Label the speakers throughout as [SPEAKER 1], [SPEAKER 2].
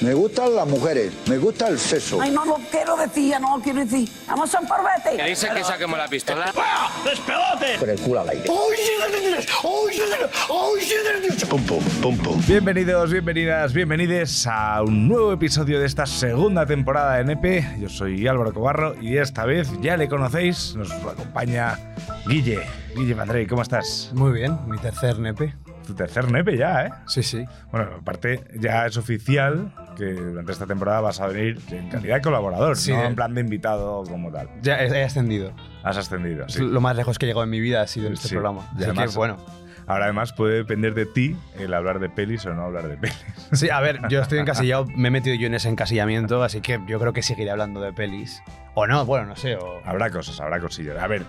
[SPEAKER 1] Me gustan las mujeres, me gusta el sexo.
[SPEAKER 2] Ay, no lo quiero decir, ya no lo quiero decir. Vamos a un parvete.
[SPEAKER 3] ¿Qué dice que saquemos la pistola?
[SPEAKER 1] Con el culo al aire.
[SPEAKER 4] Pum, pum, pum, pum.
[SPEAKER 5] Bienvenidos, bienvenidas, bienvenides a un nuevo episodio de esta segunda temporada de Nepe. Yo soy Álvaro Cobarro y esta vez ya le conocéis, nos acompaña Guille. Guille Mandrey, ¿cómo estás?
[SPEAKER 6] Muy bien, mi tercer nepe.
[SPEAKER 5] Tu tercer Nepe ya, ¿eh?
[SPEAKER 6] Sí, sí.
[SPEAKER 5] Bueno, aparte ya es oficial que durante esta temporada vas a venir en calidad de colaborador,
[SPEAKER 6] Sí,
[SPEAKER 5] no en plan de invitado como tal.
[SPEAKER 6] Ya he, ascendido.
[SPEAKER 5] Has ascendido, sí.
[SPEAKER 6] Lo más lejos que he llegado en mi vida ha sido en este
[SPEAKER 5] Sí.
[SPEAKER 6] programa. Así
[SPEAKER 5] además-
[SPEAKER 6] que bueno.
[SPEAKER 5] Ahora además puede depender de ti el hablar de pelis o no hablar de pelis.
[SPEAKER 6] Sí, a ver, yo estoy encasillado, me he metido yo en ese encasillamiento, así que yo creo que seguiré hablando de pelis. O no, bueno, no sé. O...
[SPEAKER 5] Habrá cosas, habrá cosillas. A ver,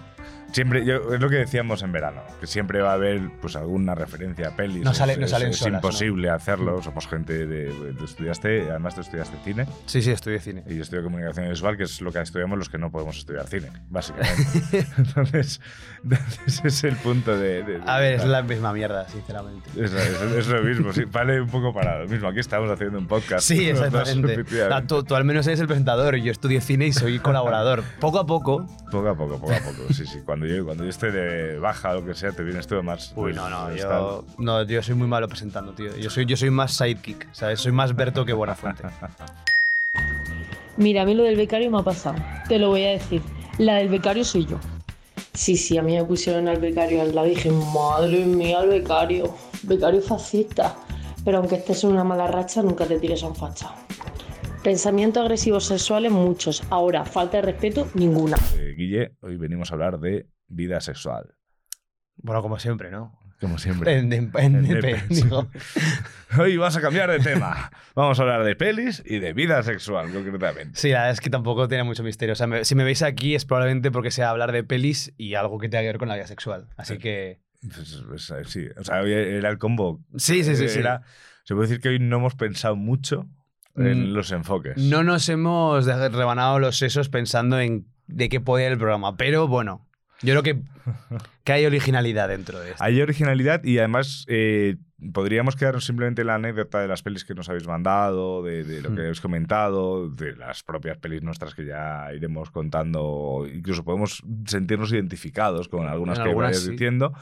[SPEAKER 5] siempre, yo- es lo que decíamos en verano, que siempre va a haber pues alguna referencia a pelis.
[SPEAKER 6] No sale-
[SPEAKER 5] es,
[SPEAKER 6] no salen
[SPEAKER 5] es
[SPEAKER 6] solas,
[SPEAKER 5] imposible hacerlo. Somos gente de. Tú estudiaste, además tú estudiaste cine
[SPEAKER 6] Sí, sí, estudié cine.
[SPEAKER 5] y yo estudio comunicación visual, que es lo que estudiamos los que no podemos estudiar cine, básicamente. entonces, ese es el punto de. de- de-
[SPEAKER 6] A ver, es la misma mierda, sinceramente.
[SPEAKER 5] Es, lo mismo, sí, vale un poco para lo mismo. Aquí estamos haciendo un podcast.
[SPEAKER 6] Sí,
[SPEAKER 5] dos,
[SPEAKER 6] exactamente. tú, tú al menos eres el presentador yo estudié cine y soy colaborador. Poco a poco.
[SPEAKER 5] Poco a poco, poco a poco. Sí, sí. Cuando yo, cuando yo esté de baja o lo que sea, te vienes todo más.
[SPEAKER 6] Uy,
[SPEAKER 5] pues,
[SPEAKER 6] no, no, yo, no, yo soy muy malo presentando, tío. Yo soy, yo soy más sidekick, ¿sabes? Soy más Berto que Buenafuente.
[SPEAKER 7] Mira, a mí lo del becario me ha pasado. Te lo voy a decir. La del becario soy yo. Sí, sí, a mí me pusieron al becario al lado y dije, madre mía, el becario. Becario fascista. Pero aunque estés en una mala racha, nunca te tires a un facha. Pensamientos agresivos sexuales, muchos. Ahora, falta de respeto, ninguna.
[SPEAKER 5] Eh, Guille, hoy venimos a hablar de vida sexual.
[SPEAKER 6] Bueno, como siempre, ¿no?
[SPEAKER 5] Como siempre.
[SPEAKER 6] En, en, en
[SPEAKER 5] En
[SPEAKER 6] digo.
[SPEAKER 5] Hoy vas a cambiar de tema. Vamos a hablar de pelis y de vida sexual, concretamente.
[SPEAKER 6] Sí, la verdad es que tampoco tiene mucho misterio. O sea, me- si me veis aquí es probablemente porque sea hablar de pelis y algo que tenga que ver con la vida sexual. Así que.
[SPEAKER 5] Pues, pues, eh, sí, o sea, hoy era el combo.
[SPEAKER 6] Sí, sí, sí. sí.
[SPEAKER 5] Era- se puede decir que hoy no hemos pensado mucho en
[SPEAKER 6] Mm,
[SPEAKER 5] los enfoques.
[SPEAKER 6] No nos hemos rebanado los sesos pensando en de qué podía ir el programa, pero bueno, yo creo que, que hay originalidad dentro de esto.
[SPEAKER 5] Hay originalidad y además eh, podríamos quedarnos simplemente en la anécdota de las pelis que nos habéis mandado, de, de lo que
[SPEAKER 6] Hmm.
[SPEAKER 5] habéis comentado, de las propias pelis nuestras que ya iremos contando. Incluso podemos sentirnos identificados con algunas
[SPEAKER 6] En
[SPEAKER 5] que
[SPEAKER 6] algunas
[SPEAKER 5] vayas
[SPEAKER 6] sí.
[SPEAKER 5] diciendo.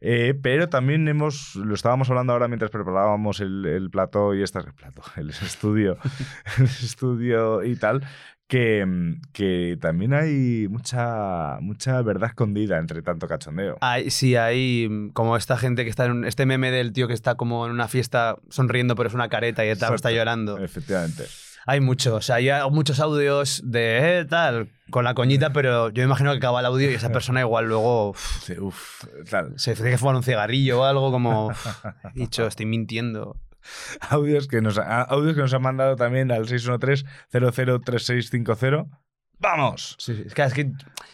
[SPEAKER 5] Eh, pero también hemos, lo estábamos hablando ahora mientras preparábamos el, el plato y esta, el plato, el estudio, el estudio y tal, que, mm, que también hay mucha, mucha verdad escondida entre tanto cachondeo.
[SPEAKER 6] Hay, sí, hay mm, como esta gente que está en un- este meme del tío que está como en una fiesta sonriendo, pero es una careta y tal, está llorando.
[SPEAKER 5] Efectivamente.
[SPEAKER 6] Hay mucho, o sea, hay muchos audios de eh, tal, con la coñita, pero yo me imagino que acaba el audio y esa persona igual luego uf,
[SPEAKER 5] Sí, uf, tal.
[SPEAKER 6] se tiene que fumar un cigarrillo o algo como, dicho, estoy mintiendo.
[SPEAKER 5] Audios que nos, ha- audios que nos han mandado también al 613-003650. ¡Vamos!
[SPEAKER 6] Sí, sí, Es, que, es que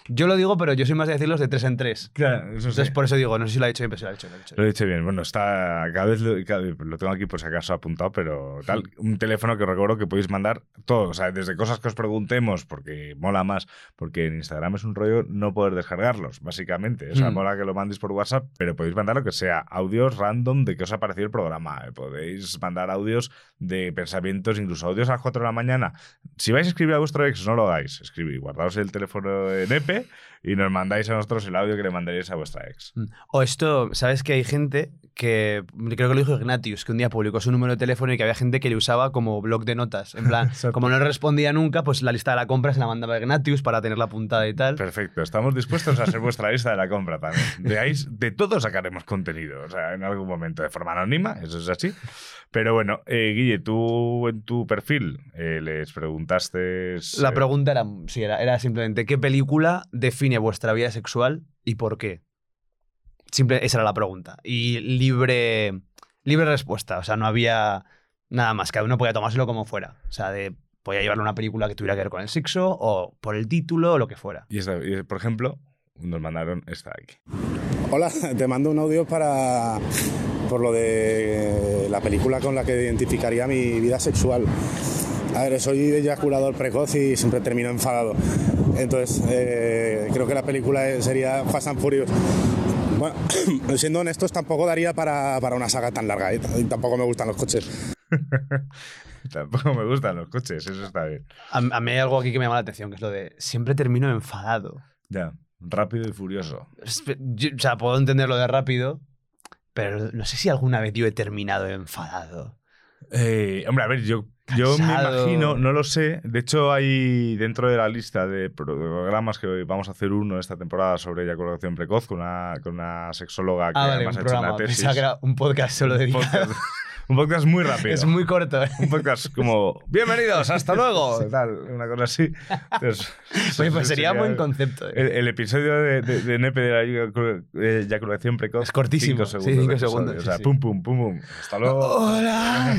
[SPEAKER 6] yo lo digo, pero yo soy más de decirlos de tres en tres.
[SPEAKER 5] Claro, eso sí.
[SPEAKER 6] Entonces, por eso digo, no sé si lo ha dicho bien, pero sí lo ha dicho. Lo ha dicho.
[SPEAKER 5] Lo he dicho bien. Bueno, está cada vez, lo, cada vez- lo tengo aquí por si acaso apuntado, pero tal. Un teléfono que recuerdo que podéis mandar todo. O sea, desde cosas que os preguntemos, porque mola más, porque en Instagram es un rollo no poder descargarlos, básicamente. O sea,
[SPEAKER 6] Mm.
[SPEAKER 5] mola que lo mandéis por WhatsApp, pero podéis mandar lo que sea. Audios random de que os ha parecido el programa. Podéis mandar audios de pensamientos, incluso audios a las 4 de la mañana. Si vais a escribir a vuestro ex, no lo hagáis. Escribid, guardaos el teléfono en EPE y nos mandáis a nosotros el audio que le mandaréis a vuestra ex.
[SPEAKER 6] Mm. O esto, ¿sabes que hay gente que, creo que lo dijo Ignatius, que un día publicó su número de teléfono y que había gente que le usaba como blog de notas. En plan, como no respondía nunca, pues la lista de la compra se la mandaba a Ignatius para tenerla apuntada y tal.
[SPEAKER 5] Perfecto, estamos dispuestos a ser vuestra lista de la compra también. De ahí, de todo sacaremos contenido, o sea, en algún momento, de forma anónima, eso es así. Pero bueno, eh, Guille, tú en tu perfil eh, les preguntaste...
[SPEAKER 6] La
[SPEAKER 5] eh,
[SPEAKER 6] pregunta era, sí, era, era simplemente, ¿qué película define vuestra vida sexual y por qué? Simple, esa era la pregunta. Y libre, libre respuesta, o sea, no había... Nada más, cada uno podía tomárselo como fuera. O sea, de podía llevarle una película que tuviera que ver con el sexo o por el título o lo que fuera.
[SPEAKER 5] Y, esta- y, por ejemplo, nos mandaron esta de aquí.
[SPEAKER 3] Hola, te mando un audio para por lo de la película con la que identificaría mi vida sexual. A ver, soy eyaculador precoz y siempre termino enfadado. Entonces, eh, creo que la película sería Fast and Furious. Bueno, siendo honestos, tampoco daría para, para una saga tan larga. ¿eh? Y tampoco me gustan los coches.
[SPEAKER 5] Tampoco me gustan los coches, eso está bien.
[SPEAKER 6] A, a mí hay algo aquí que me llama la atención, que es lo de siempre termino enfadado.
[SPEAKER 5] Ya, rápido y furioso.
[SPEAKER 6] Yo- o sea, puedo entender lo de rápido, pero no sé si alguna vez yo he terminado enfadado.
[SPEAKER 5] Eh, hombre, a ver, yo, yo me imagino, no lo sé. De hecho, hay dentro de la lista de programas que vamos a hacer uno esta temporada sobre eyaculación precoz con una, con una sexóloga que
[SPEAKER 6] Ah, vale,
[SPEAKER 5] además
[SPEAKER 6] un
[SPEAKER 5] ha hecho una
[SPEAKER 6] programa.
[SPEAKER 5] tesis.
[SPEAKER 6] Pensaba que era un podcast solo
[SPEAKER 5] podcast, un podcast muy rápido.
[SPEAKER 6] Es muy corto, ¿eh?
[SPEAKER 5] Un podcast como, bienvenidos, hasta luego, tal, una cosa así. Entonces,
[SPEAKER 6] Oye, pues sería
[SPEAKER 5] sería
[SPEAKER 6] buen concepto. ¿eh?
[SPEAKER 5] El, el episodio de, de, de Nepe de la eyacu- de eyaculación precoz.
[SPEAKER 6] Es cortísimo,
[SPEAKER 5] cinco
[SPEAKER 6] sí,
[SPEAKER 5] segundos.
[SPEAKER 6] cinco
[SPEAKER 5] de
[SPEAKER 6] segundos,
[SPEAKER 5] O sea,
[SPEAKER 6] sí.
[SPEAKER 5] pum, pum, pum, pum. Hasta luego.
[SPEAKER 6] ¡Hola!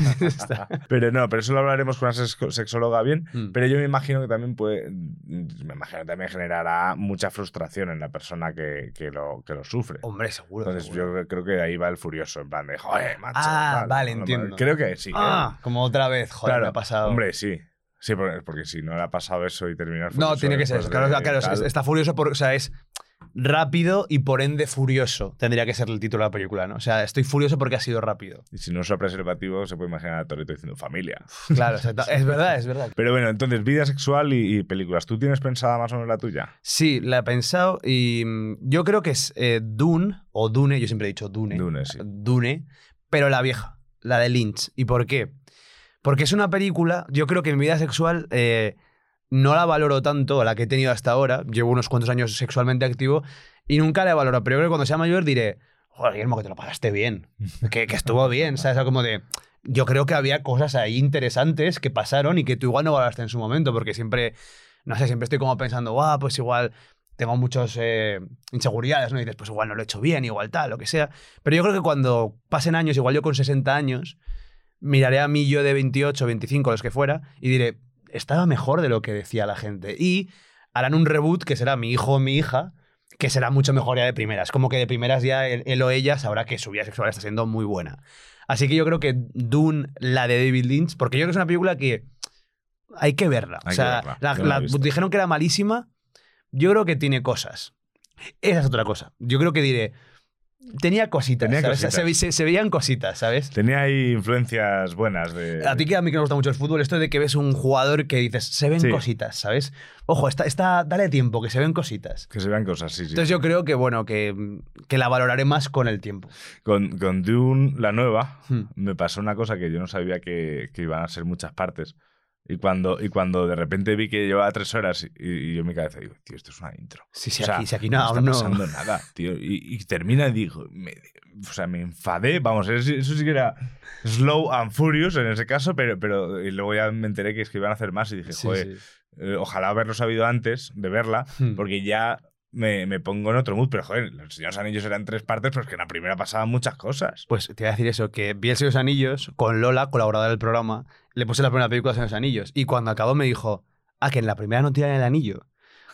[SPEAKER 5] Pero no, pero eso lo hablaremos con una sexóloga bien.
[SPEAKER 6] Mm.
[SPEAKER 5] Pero yo me imagino que también puede. Me imagino que también generará mucha frustración en la persona que, que lo, que lo sufre.
[SPEAKER 6] Hombre, seguro.
[SPEAKER 5] Entonces
[SPEAKER 6] seguro.
[SPEAKER 5] yo creo que ahí va el furioso, en plan de, joder, macho.
[SPEAKER 6] Ah,
[SPEAKER 5] tal".
[SPEAKER 6] vale,
[SPEAKER 5] No,
[SPEAKER 6] entiendo.
[SPEAKER 5] Creo que sí.
[SPEAKER 6] Ah, como otra vez, joder,
[SPEAKER 5] claro,
[SPEAKER 6] me ha pasado.
[SPEAKER 5] Hombre, sí. Sí, porque, porque si no le ha pasado eso y terminar
[SPEAKER 6] no, tiene que ser. Claro,
[SPEAKER 5] de
[SPEAKER 6] claro,
[SPEAKER 5] tal,
[SPEAKER 6] está furioso por, o sea, es rápido y por ende furioso. Tendría que ser el título de la película, ¿no? O sea, estoy furioso porque ha sido rápido.
[SPEAKER 5] Y si no usa preservativo, se puede imaginar a Toreto diciendo familia.
[SPEAKER 6] Claro, es verdad, es verdad.
[SPEAKER 5] Pero bueno, entonces, vida sexual y, y películas. ¿Tú tienes pensada más o menos la tuya?
[SPEAKER 6] Sí, la he pensado y mm, yo creo que es eh, Dune o Dune, yo siempre he dicho Dune.
[SPEAKER 5] Dune, sí.
[SPEAKER 6] Dune, pero la vieja, la de Lynch. ¿Y por qué? Porque es una película, yo creo que mi vida sexual eh, no la valoro tanto, la que he tenido hasta ahora. Llevo unos cuantos años sexualmente activo y nunca la he valorado. Pero yo creo que cuando sea mayor diré, joder, Guillermo, que te lo pasaste bien, que, que estuvo bien, ¿sabes? O como de... Yo creo que había cosas ahí interesantes que pasaron y que tú igual no valoraste en su momento, porque siempre, no sé, siempre estoy como pensando, guau, pues igual tengo muchas inseguridades, ¿no? Y dices, pues igual no lo he hecho bien, igual tal, lo que sea. Pero yo creo que cuando pasen años, igual yo con 60 años, miraré a mí yo de 28, 25, los que fuera, y diré, estaba mejor de lo que decía la gente. Y harán un reboot que será mi hijo o mi hija, que será mucho mejor ya de primeras. Como que de primeras ya él, o ella sabrá que su vida sexual está siendo muy buena. Así que yo creo que Dune, la de David Lynch, porque yo creo que es una película que hay que verla.
[SPEAKER 5] Hay
[SPEAKER 6] o sea,
[SPEAKER 5] que verla.
[SPEAKER 6] la-
[SPEAKER 5] Yo no la he
[SPEAKER 6] la-
[SPEAKER 5] visto.
[SPEAKER 6] dijeron que era malísima. Yo creo que tiene cosas. Esa es otra cosa. Yo creo que diré. Tenía cositas.
[SPEAKER 5] Tenía
[SPEAKER 6] ¿sabes?
[SPEAKER 5] cositas.
[SPEAKER 6] Se, ve- se- se veían cositas, ¿sabes?
[SPEAKER 5] Tenía ahí influencias buenas de.
[SPEAKER 6] A ti que a mí que me gusta mucho el fútbol, esto de que ves un jugador que dices, se ven
[SPEAKER 5] Sí.
[SPEAKER 6] cositas, ¿sabes? Ojo, está, está, dale tiempo, que se ven cositas.
[SPEAKER 5] Que se vean cosas, sí, sí.
[SPEAKER 6] Entonces yo creo que, bueno, que, que la valoraré más con el tiempo.
[SPEAKER 5] Con, con Dune, la nueva,
[SPEAKER 6] Hmm.
[SPEAKER 5] me pasó una cosa que yo no sabía que, que iban a ser muchas partes. Y cuando, y cuando de repente vi que llevaba tres horas y, y yo en mi cabeza digo, tío, esto es una intro.
[SPEAKER 6] Sí, sí,
[SPEAKER 5] O sea,
[SPEAKER 6] aquí, si aquí no,
[SPEAKER 5] no está
[SPEAKER 6] aún no.
[SPEAKER 5] pasando nada, tío. Y, y termina y digo, me- o sea, me enfadé, vamos, eso, eso sí que era slow and furious en ese caso, pero, pero y luego ya me enteré que es que iban a hacer más y dije,
[SPEAKER 6] Sí,
[SPEAKER 5] joder,
[SPEAKER 6] sí.
[SPEAKER 5] eh, ojalá haberlo sabido antes de verla,
[SPEAKER 6] Hmm.
[SPEAKER 5] porque ya me, me pongo en otro mood. Pero joder, los Señores Anillos eran tres partes, pero es que en la primera pasaban muchas cosas.
[SPEAKER 6] Pues te voy a decir eso, que vi El Señor Anillos con Lola, colaboradora del programa, le puse la primera película de los Anillos y cuando acabó me dijo, ah, que en la primera no tiran el anillo.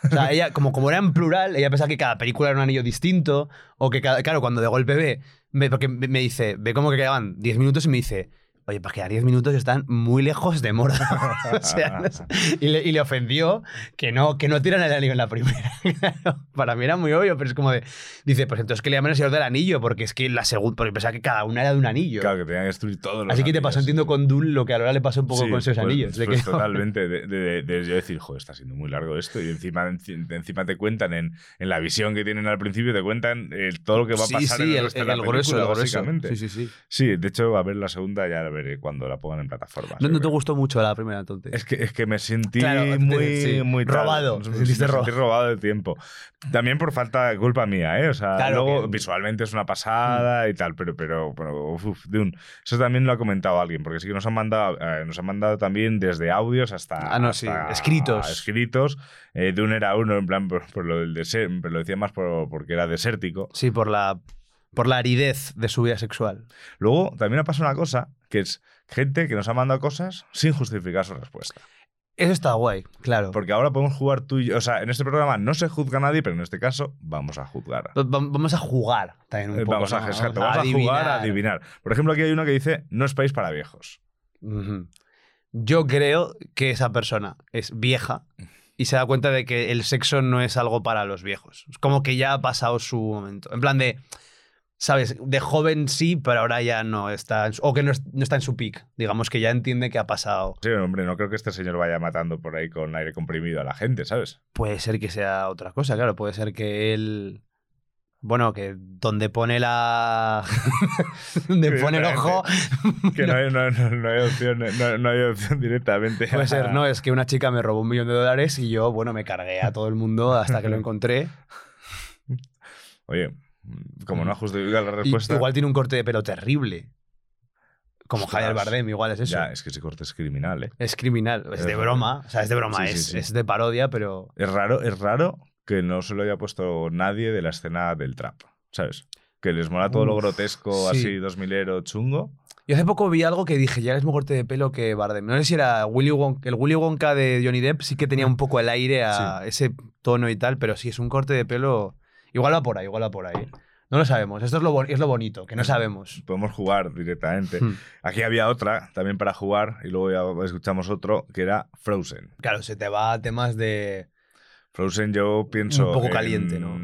[SPEAKER 6] O sea, ella, como, como era en plural, ella pensaba que cada película era un anillo distinto o que, cada, claro, cuando de golpe ve, porque me dice, ve como que quedaban 10 minutos y me dice, oye, pues quedar 10 minutos están muy lejos de Mordor. o sea, y, le, y le ofendió que no, que no tiran el anillo en la primera. Para mí era muy obvio, pero es como de, dice, pues entonces que le llamen el Señor del Anillo, porque es que la segunda, porque pensaba que cada una era de un anillo.
[SPEAKER 5] Claro, que tenían que destruir todos los
[SPEAKER 6] Así que te pasó, entiendo, con Dune lo que a Lola le pasó un poco
[SPEAKER 5] Sí,
[SPEAKER 6] con esos
[SPEAKER 5] pues-
[SPEAKER 6] anillos.
[SPEAKER 5] pues
[SPEAKER 6] que-
[SPEAKER 5] totalmente. De, de- de- yo decir, joder, está siendo muy largo esto. Y encima, enci- encima te cuentan en, en la visión que tienen al principio, te cuentan eh, todo lo que va a
[SPEAKER 6] sí,
[SPEAKER 5] pasar
[SPEAKER 6] sí,
[SPEAKER 5] en el,
[SPEAKER 6] el, el el grueso.
[SPEAKER 5] básicamente.
[SPEAKER 6] Sí, sí, sí.
[SPEAKER 5] Sí, de hecho, a ver la segunda ya veré cuando la pongan en plataformas.
[SPEAKER 6] No, te gustó mucho la primera, entonces.
[SPEAKER 5] Es que, es que me sentí
[SPEAKER 6] Claro,
[SPEAKER 5] muy,
[SPEAKER 6] sí.
[SPEAKER 5] muy.
[SPEAKER 6] Robado,
[SPEAKER 5] Me
[SPEAKER 6] sentiste
[SPEAKER 5] sentí
[SPEAKER 6] robado.
[SPEAKER 5] de tiempo. También por falta de culpa mía, ¿eh? O sea,
[SPEAKER 6] Claro
[SPEAKER 5] luego
[SPEAKER 6] que- Mm.
[SPEAKER 5] visualmente es una pasada y tal, pero, pero, pero uf, Dune. Eso también lo ha comentado alguien, porque sí que nos han mandado, eh, nos han mandado también desde audios hasta.
[SPEAKER 6] Ah, no, sí,
[SPEAKER 5] hasta
[SPEAKER 6] escritos.
[SPEAKER 5] Escritos. Eh, Dune era uno, en plan, por, por lo del desierto, pero lo decía más por, porque era desértico.
[SPEAKER 6] Sí, por la, por la aridez de su vida sexual.
[SPEAKER 5] Luego también ha pasado una cosa que es gente que nos ha mandado cosas sin justificar su respuesta.
[SPEAKER 6] Eso está guay, claro.
[SPEAKER 5] Porque ahora podemos jugar tú y yo. O sea, en este programa no se juzga a nadie, pero en este caso vamos a juzgar.
[SPEAKER 6] Va- va- Vamos a jugar también un
[SPEAKER 5] Eh,
[SPEAKER 6] poco.
[SPEAKER 5] vamos a,
[SPEAKER 6] ¿no?
[SPEAKER 5] exacto, vamos a jugar a
[SPEAKER 6] adivinar.
[SPEAKER 5] adivinar. Por ejemplo, aquí hay uno que dice: No es país para viejos.
[SPEAKER 6] Ujú. Yo creo que esa persona es vieja y se da cuenta de que el sexo no es algo para los viejos. Es como que ya ha pasado su momento. En plan de, ¿sabes? De joven sí, pero ahora ya no está. o que no, es- no está en su peak. Digamos que ya entiende que ha pasado.
[SPEAKER 5] Sí, hombre, no creo que este señor vaya matando por ahí con aire comprimido a la gente, ¿sabes?
[SPEAKER 6] Puede ser que sea otra cosa, claro. Puede ser que él. Bueno, que donde pone la. donde pone el ojo.
[SPEAKER 5] Que no hay, no, no- no hay opción, no, hay opción directamente.
[SPEAKER 6] Puede ser, no, es que una chica me robó un millón de dólares y yo, bueno, me cargué a todo el mundo hasta que lo encontré.
[SPEAKER 5] Oye, como no justifica la
[SPEAKER 6] Y
[SPEAKER 5] respuesta.
[SPEAKER 6] igual tiene un corte de pelo terrible. Como
[SPEAKER 5] Ostras.
[SPEAKER 6] Javier Bardem, igual es eso.
[SPEAKER 5] Ya, es que ese corte es criminal, ¿eh?
[SPEAKER 6] Es criminal, es de broma. O sea, es de broma,
[SPEAKER 5] Sí,
[SPEAKER 6] es,
[SPEAKER 5] sí.
[SPEAKER 6] es de parodia, pero.
[SPEAKER 5] Es raro, es raro que no se lo haya puesto nadie de la escena del trap, ¿sabes? Que les mola todo lo grotesco,
[SPEAKER 6] sí.
[SPEAKER 5] así, 2000ero chungo.
[SPEAKER 6] Yo hace poco vi algo que dije, ya es mismo corte de pelo que Bardem. No sé si era Willy Wonka, el Willy Wonka de Johnny Depp, sí que tenía un poco el aire a ese tono y tal, pero sí, es un corte de pelo. Igual va por ahí, igual va por ahí. No lo sabemos. Esto es lo, bon- es lo bonito, que no sabemos.
[SPEAKER 5] Podemos jugar directamente.
[SPEAKER 6] Hmm.
[SPEAKER 5] Aquí había otra también para jugar y luego ya escuchamos otro que era Frozen.
[SPEAKER 6] Claro, se te va a temas de.
[SPEAKER 5] Frozen yo pienso...
[SPEAKER 6] Un poco
[SPEAKER 5] en-
[SPEAKER 6] caliente, ¿no?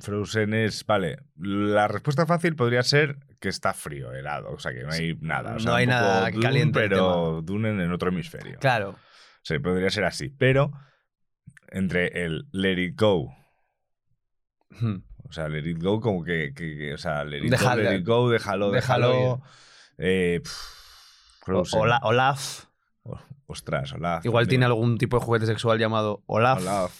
[SPEAKER 5] Frozen es... Vale, la respuesta fácil podría ser que está frío, helado, o sea que no hay nada. o sea,
[SPEAKER 6] No hay nada
[SPEAKER 5] Dune,
[SPEAKER 6] caliente
[SPEAKER 5] Pero Dune en, otro hemisferio.
[SPEAKER 6] Claro.
[SPEAKER 5] Sí, podría ser así. Pero entre el Let It Go,
[SPEAKER 6] Hmm.
[SPEAKER 5] o sea, Let It Go como que, que- que- o sea, Let It
[SPEAKER 6] Déjalo.
[SPEAKER 5] Go, Let It Go, déjalo,
[SPEAKER 6] Déjalo
[SPEAKER 5] déjalo. Eh, pff,
[SPEAKER 6] O-
[SPEAKER 5] Frozen.
[SPEAKER 6] Ola- Olaf.
[SPEAKER 5] Ostras, Olaf.
[SPEAKER 6] Igual tiene algún tipo de juguete sexual llamado Olaf.
[SPEAKER 5] Olaf.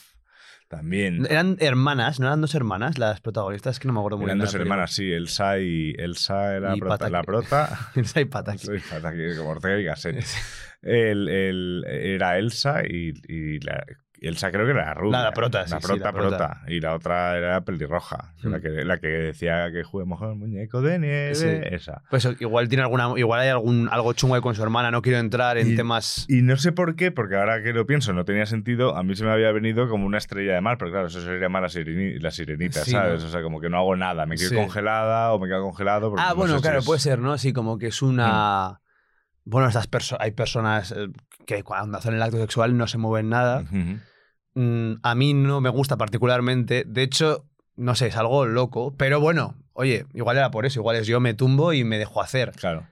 [SPEAKER 5] También.
[SPEAKER 6] Eran hermanas, ¿no eran dos hermanas las protagonistas? Es que no me acuerdo muy
[SPEAKER 5] Eran
[SPEAKER 6] bien.
[SPEAKER 5] dos hermanas, sí. Elsa y Elsa era
[SPEAKER 6] Y
[SPEAKER 5] prota- la prota.
[SPEAKER 6] Elsa y Pataki.
[SPEAKER 5] Soy Pataki, como Ortega y Gasset. El, el- era Elsa y, y la, Elsa creo que era la rubia.
[SPEAKER 6] La- la prota, sí,
[SPEAKER 5] La
[SPEAKER 6] sí,
[SPEAKER 5] prota,
[SPEAKER 6] la prota.
[SPEAKER 5] prota. Y la otra era pelirroja.
[SPEAKER 6] Hmm.
[SPEAKER 5] La, que, la que decía que juguemos con el muñeco de nieve.
[SPEAKER 6] Sí.
[SPEAKER 5] Esa.
[SPEAKER 6] Pues igual tiene alguna, igual hay algún algo chungo ahí con su hermana. No quiero entrar en
[SPEAKER 5] Y-
[SPEAKER 6] temas.
[SPEAKER 5] Y no sé por qué, porque ahora que lo pienso no tenía sentido, a mí se me había venido como una estrella de mar, pero claro, eso sería más la, sireni- la sirenita, ¿sabes?
[SPEAKER 6] ¿no?
[SPEAKER 5] O sea, como que no hago nada, me quedo congelada o me quedo congelado.
[SPEAKER 6] Ah,
[SPEAKER 5] no
[SPEAKER 6] bueno,
[SPEAKER 5] si
[SPEAKER 6] claro,
[SPEAKER 5] es-
[SPEAKER 6] puede ser, ¿no? Sí, como que es una. Bueno, estas perso- hay personas eh, que cuando hacen el acto sexual no se mueven nada. Mm, a mí no me gusta particularmente. De hecho, no sé, es algo loco. Pero bueno, oye, igual era por eso. Igual es yo me tumbo y me dejo hacer.
[SPEAKER 5] Claro,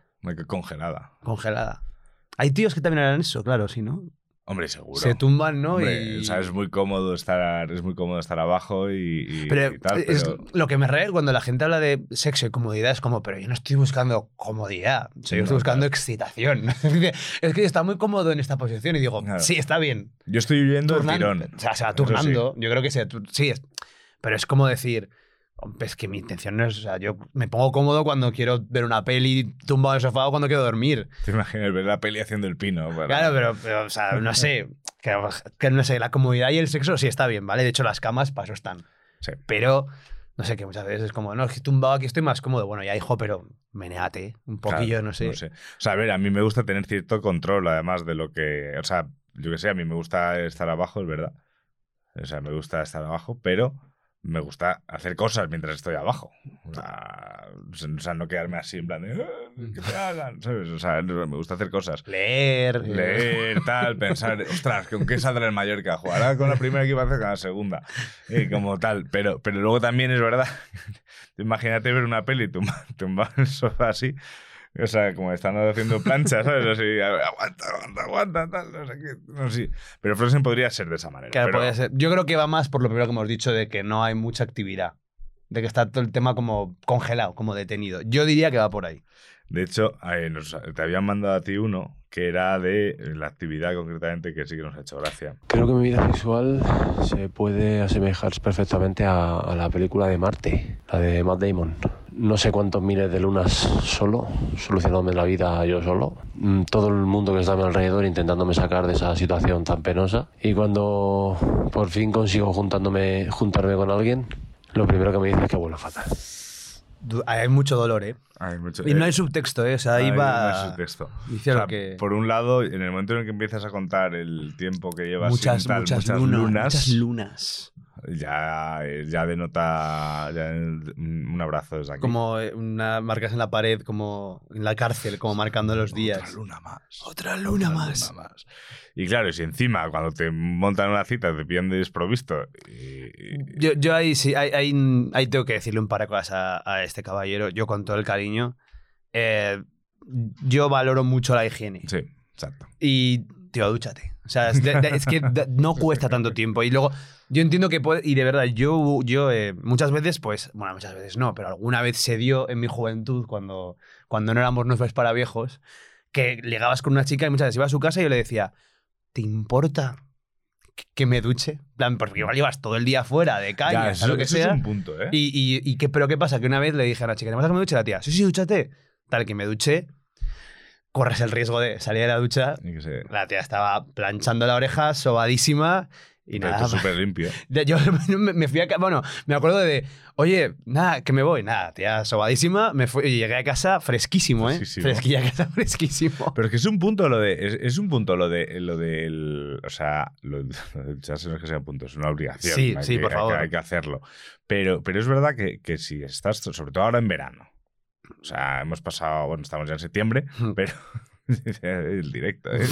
[SPEAKER 5] congelada.
[SPEAKER 6] Congelada. Hay tíos que también harán eso, claro, sí, ¿no?
[SPEAKER 5] Hombre, seguro.
[SPEAKER 6] Se tumban, ¿no?
[SPEAKER 5] Hombre,
[SPEAKER 6] y...
[SPEAKER 5] o sea, es muy cómodo estar, es muy cómodo estar abajo y, y-
[SPEAKER 6] Pero,
[SPEAKER 5] y tal,
[SPEAKER 6] es
[SPEAKER 5] pero-
[SPEAKER 6] lo que me reí cuando la gente habla de sexo y comodidad es como, pero yo no estoy buscando comodidad, sea, yo
[SPEAKER 5] No,
[SPEAKER 6] estoy buscando
[SPEAKER 5] claro.
[SPEAKER 6] excitación. es que está muy cómodo en esta posición y digo,
[SPEAKER 5] Claro.
[SPEAKER 6] sí, está bien.
[SPEAKER 5] Yo estoy del
[SPEAKER 6] Turnando-
[SPEAKER 5] tirón.
[SPEAKER 6] O sea, se va
[SPEAKER 5] sí.
[SPEAKER 6] turnando. Yo creo que se, sí, es- pero es como decir, "Hombre, es que mi intención no es, o sea, yo me pongo cómodo cuando quiero ver una peli tumbado en el sofá o cuando quiero dormir.
[SPEAKER 5] Te imaginas ver la peli haciendo el pino. para-
[SPEAKER 6] Claro, pero, pero, o sea, no sé, que, que no sé, la comodidad y el sexo sí está bien, ¿vale? De hecho, las camas para eso están.
[SPEAKER 5] Sí.
[SPEAKER 6] Pero, no sé, que muchas veces es como, no, es que tumbado aquí estoy más cómodo. Bueno, ya hijo, pero meneate un poquillo,
[SPEAKER 5] Claro,
[SPEAKER 6] no, sé.
[SPEAKER 5] O sea, a ver, a mí me gusta tener cierto control, además de lo que. O sea, yo que sé, a mí me gusta estar abajo, es verdad. O sea, me gusta estar abajo, pero me gusta hacer cosas mientras estoy abajo. O sea, o sea, no quedarme así en plan de. "Ah, Que te hagan, ¿sabes? O sea, me gusta hacer cosas.
[SPEAKER 6] Leer. eh,
[SPEAKER 5] Leer, tal, pensar, ostras, ¿con qué saldrá el Mallorca? ¿Jugará con la primera equipación con la segunda? Y como tal. Pero, pero luego también es verdad, imagínate ver una peli tumba, tumba en el sofá así, o sea, como están haciendo planchas, ¿sabes? Así, aguanta, aguanta, aguanta, tal, no sé qué, no sé. Pero Frozen podría ser de esa manera.
[SPEAKER 6] Claro,
[SPEAKER 5] pero-
[SPEAKER 6] podría ser. Yo creo que va más por lo primero que hemos dicho de que no hay mucha actividad. De que está todo el tema como congelado, como detenido. Yo diría que va por ahí.
[SPEAKER 5] De hecho, eh, te habían mandado a ti uno que era de la actividad concretamente que sí que nos ha hecho gracia.
[SPEAKER 8] Creo que mi vida sexual se puede asemejar perfectamente a, a la película de Marte, la de Matt Damon. No sé cuántos miles de lunas solo, solucionándome la vida yo solo. Mm, Todo el mundo que está a mi alrededor intentándome sacar de esa situación tan penosa. Y cuando por fin consigo juntándome, juntarme con alguien, lo primero que me dice es que vuelo fatal.
[SPEAKER 6] Hay mucho dolor, ¿eh?
[SPEAKER 5] Hay mucho-
[SPEAKER 6] Y no
[SPEAKER 5] eh,
[SPEAKER 6] hay subtexto, ¿eh? O sea, ahí va.
[SPEAKER 5] no hay subtexto.
[SPEAKER 6] Dice
[SPEAKER 5] O sea,
[SPEAKER 6] lo que.
[SPEAKER 5] Por un lado, en el momento en el que empiezas a contar el tiempo que llevas
[SPEAKER 6] muchas,
[SPEAKER 5] sin tal,
[SPEAKER 6] muchas,
[SPEAKER 5] muchas
[SPEAKER 6] lunas,
[SPEAKER 5] lunas,
[SPEAKER 6] Muchas lunas.
[SPEAKER 5] ya, ya denota ya, un abrazo desde aquí.
[SPEAKER 6] Como eh, una, marcas en la pared, como en la cárcel, como marcando los días.
[SPEAKER 5] Otra luna más.
[SPEAKER 6] Otra luna
[SPEAKER 5] Otra
[SPEAKER 6] más.
[SPEAKER 5] luna más. Y claro, si encima cuando te montan una cita te de desprovisto y-
[SPEAKER 6] Yo, yo ahí sí, ahí, ahí- ahí tengo que decirle un par de cosas a, a este caballero. Yo con todo el cariño. eh, yo valoro mucho la higiene.
[SPEAKER 5] Sí, exacto.
[SPEAKER 6] Y, tío, dúchate. O sea, es, de- de- es que de- no cuesta tanto tiempo. Y luego, yo entiendo que puede. Y de verdad, yo, yo eh, muchas veces, pues. Bueno, muchas veces no, pero alguna vez se dio en mi juventud, cuando, cuando no éramos nuestros para viejos, que ligabas con una chica y muchas veces iba a su casa y yo le decía, ¿te importa que- que me duche? Plan, porque igual llevas todo el día fuera de
[SPEAKER 5] eso,
[SPEAKER 6] lo que
[SPEAKER 5] eso
[SPEAKER 6] sea.
[SPEAKER 5] es un punto, ¿eh?
[SPEAKER 6] Y, y, y qué, pero ¿qué pasa? Que una vez le dije a la chica, ¿te pasa que me duche la tía? Sí, sí, dúchate. Tal que me duché, corres el riesgo de salir de la ducha.
[SPEAKER 5] Que
[SPEAKER 6] La tía estaba planchando la oreja, sobadísima y
[SPEAKER 5] pero
[SPEAKER 6] nada.
[SPEAKER 5] súper limpio.
[SPEAKER 6] Yo me fui a ca- Bueno, me acuerdo de. Oye, nada, que me voy. Nada, tía, sobadísima. Me fui y llegué a casa fresquísimo, ¿eh?
[SPEAKER 5] Fresquísimo.
[SPEAKER 6] Fresquilla a casa fresquísimo.
[SPEAKER 5] Pero es que es un punto lo de. Es, es un punto lo de. Lo del. O sea, lo, lo de ducharse no es que sea un punto, es una obligación.
[SPEAKER 6] Sí,
[SPEAKER 5] hay
[SPEAKER 6] sí,
[SPEAKER 5] que-
[SPEAKER 6] por favor.
[SPEAKER 5] Hay que, hacerlo. Pero, pero es verdad que, que si estás, sobre todo ahora en verano. O sea, hemos pasado. Bueno, estamos ya en septiembre, pero. el directo, ¿eh?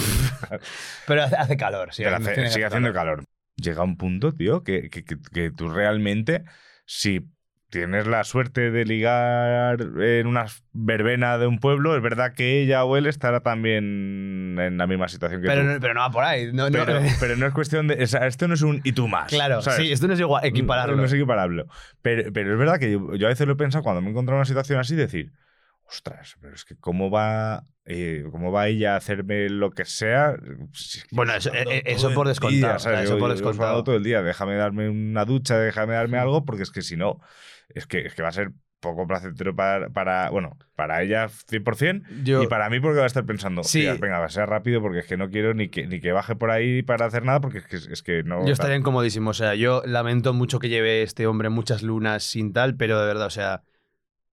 [SPEAKER 6] Pero hace, calor, sí.
[SPEAKER 5] Pero
[SPEAKER 6] hace-
[SPEAKER 5] sigue haciendo calor. Llega un punto, tío, que, que, que- tú realmente, si tienes la suerte de ligar en una verbena de un pueblo, es verdad que ella o él estará también en la misma situación que
[SPEAKER 6] Pero,
[SPEAKER 5] tú.
[SPEAKER 6] no- pero no va por ahí. No, no-
[SPEAKER 5] Pero, pero no es cuestión de. o sea, esto no es un y tú más.
[SPEAKER 6] claro,
[SPEAKER 5] ¿sabes?
[SPEAKER 6] sí, esto no es igual, equipararlo.
[SPEAKER 5] No es equiparable. Pero, pero es verdad que yo, yo a veces lo he pensado cuando me he encontrado en una situación así, decir, ostras, pero es que cómo va, eh, cómo va ella a hacerme lo que sea.
[SPEAKER 6] Bueno, eso- eh, eh, eso por
[SPEAKER 5] día,
[SPEAKER 6] descontado, o sea, eso
[SPEAKER 5] Yo-
[SPEAKER 6] por descontado.
[SPEAKER 5] todo el día, déjame darme una ducha, déjame darme algo, porque es que si no, es que, es que va a ser poco placentero para, para bueno, para ella 100%
[SPEAKER 6] Yo-
[SPEAKER 5] y para mí porque va a estar pensando,
[SPEAKER 6] Sí.
[SPEAKER 5] "Tías, venga, va a ser rápido porque es que no quiero ni que, ni que baje por ahí para hacer nada porque es que, es que no...
[SPEAKER 6] Yo estaría incomodísimo. O sea, yo lamento mucho que lleve este hombre muchas lunas sin tal, pero de verdad, o sea,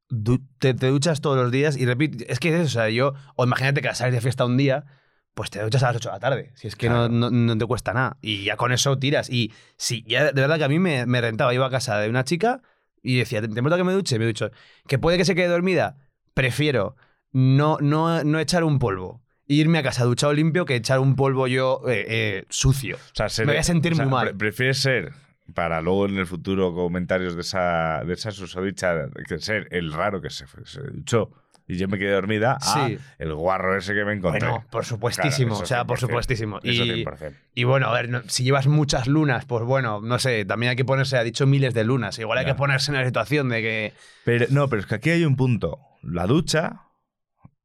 [SPEAKER 6] du- te, te duchas todos los días y repito, es que o sea, yo, o imagínate que sales de fiesta un día, pues te duchas a las 8 de la tarde. Si es que no-
[SPEAKER 5] Claro.
[SPEAKER 6] no, no te cuesta nada. Y ya con eso tiras. Y sí, ya de verdad que a mí me, me rentaba. Iba a casa de una chica y decía, ¿te importa que me duche? Me ducho. ¿Que puede que se quede dormida? Prefiero no, no, no echar un polvo. Irme a casa duchado limpio que echar un polvo yo eh, eh, sucio.
[SPEAKER 5] O sea, ser-
[SPEAKER 6] Me voy a sentir
[SPEAKER 5] o sea,
[SPEAKER 6] muy mal.
[SPEAKER 5] pre- prefieres ser, para luego en el futuro comentarios de esa, de esa susodicha, que ser el raro que se, se duchó y yo me quedé dormida, a
[SPEAKER 6] Sí.
[SPEAKER 5] el guarro ese que me encontré.
[SPEAKER 6] Bueno, por supuestísimo,
[SPEAKER 5] Claro,
[SPEAKER 6] o sea, por
[SPEAKER 5] 100%,
[SPEAKER 6] supuestísimo. Y,
[SPEAKER 5] 100%.
[SPEAKER 6] y bueno, a ver, no- si llevas muchas lunas, pues bueno, no sé, también hay que ponerse, ha dicho miles de lunas, igual hay que ponerse en la situación de que...
[SPEAKER 5] Pero, no, pero es que aquí hay un punto. La ducha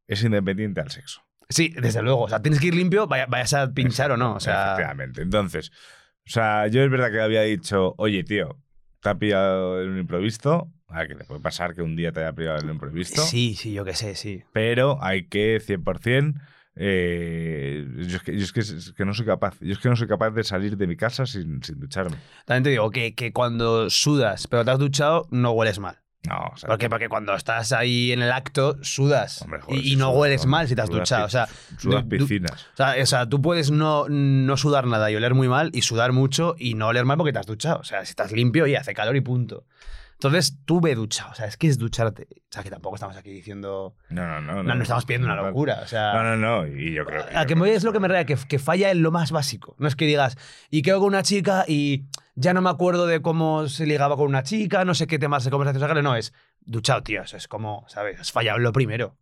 [SPEAKER 5] es independiente al sexo.
[SPEAKER 6] Sí, desde luego, o sea, tienes que ir limpio, vaya- vayas a pinchar o no, o sea...
[SPEAKER 5] Efectivamente. Entonces, o sea, yo es verdad que había dicho, oye, tío, te ha pillado en un imprevisto. A que te puede pasar que un día te haya pillado en un imprevisto.
[SPEAKER 6] Sí, sí, yo qué sé, sí.
[SPEAKER 5] pero hay que 100%. eh, yo, es que, yo es que- es que no soy capaz. Yo es que no soy capaz de salir de mi casa sin, sin ducharme.
[SPEAKER 6] También te digo que, que cuando sudas, pero te has duchado, no hueles mal.
[SPEAKER 5] No, o sea,
[SPEAKER 6] ¿Por qué? Porque cuando estás ahí en el acto, sudas.
[SPEAKER 5] Hombre, joder,
[SPEAKER 6] y, no
[SPEAKER 5] sudas,
[SPEAKER 6] hueles
[SPEAKER 5] hombre,
[SPEAKER 6] mal si te has duchado. O sea,
[SPEAKER 5] sudas piscinas.
[SPEAKER 6] O sea, o sea, tú puedes no, no sudar nada y oler muy mal y sudar mucho y no oler mal porque te has duchado. O sea, si estás limpio y hace calor y punto. Entonces, tú ve duchado. O sea, es que es ducharte. O sea, que tampoco estamos aquí diciendo...
[SPEAKER 5] No, no, no.
[SPEAKER 6] No, no estamos pidiendo una locura. O sea,
[SPEAKER 5] No, no, no. Y yo creo
[SPEAKER 6] a que me voy es lo que me rea, que, que falla en lo más básico. No es que digas, y quedo con una chica y ya no me acuerdo de cómo se ligaba con una chica, no sé qué temas de conversación sacarle. No, es duchado, tío. Eso es como, ¿sabes? Has fallado lo primero.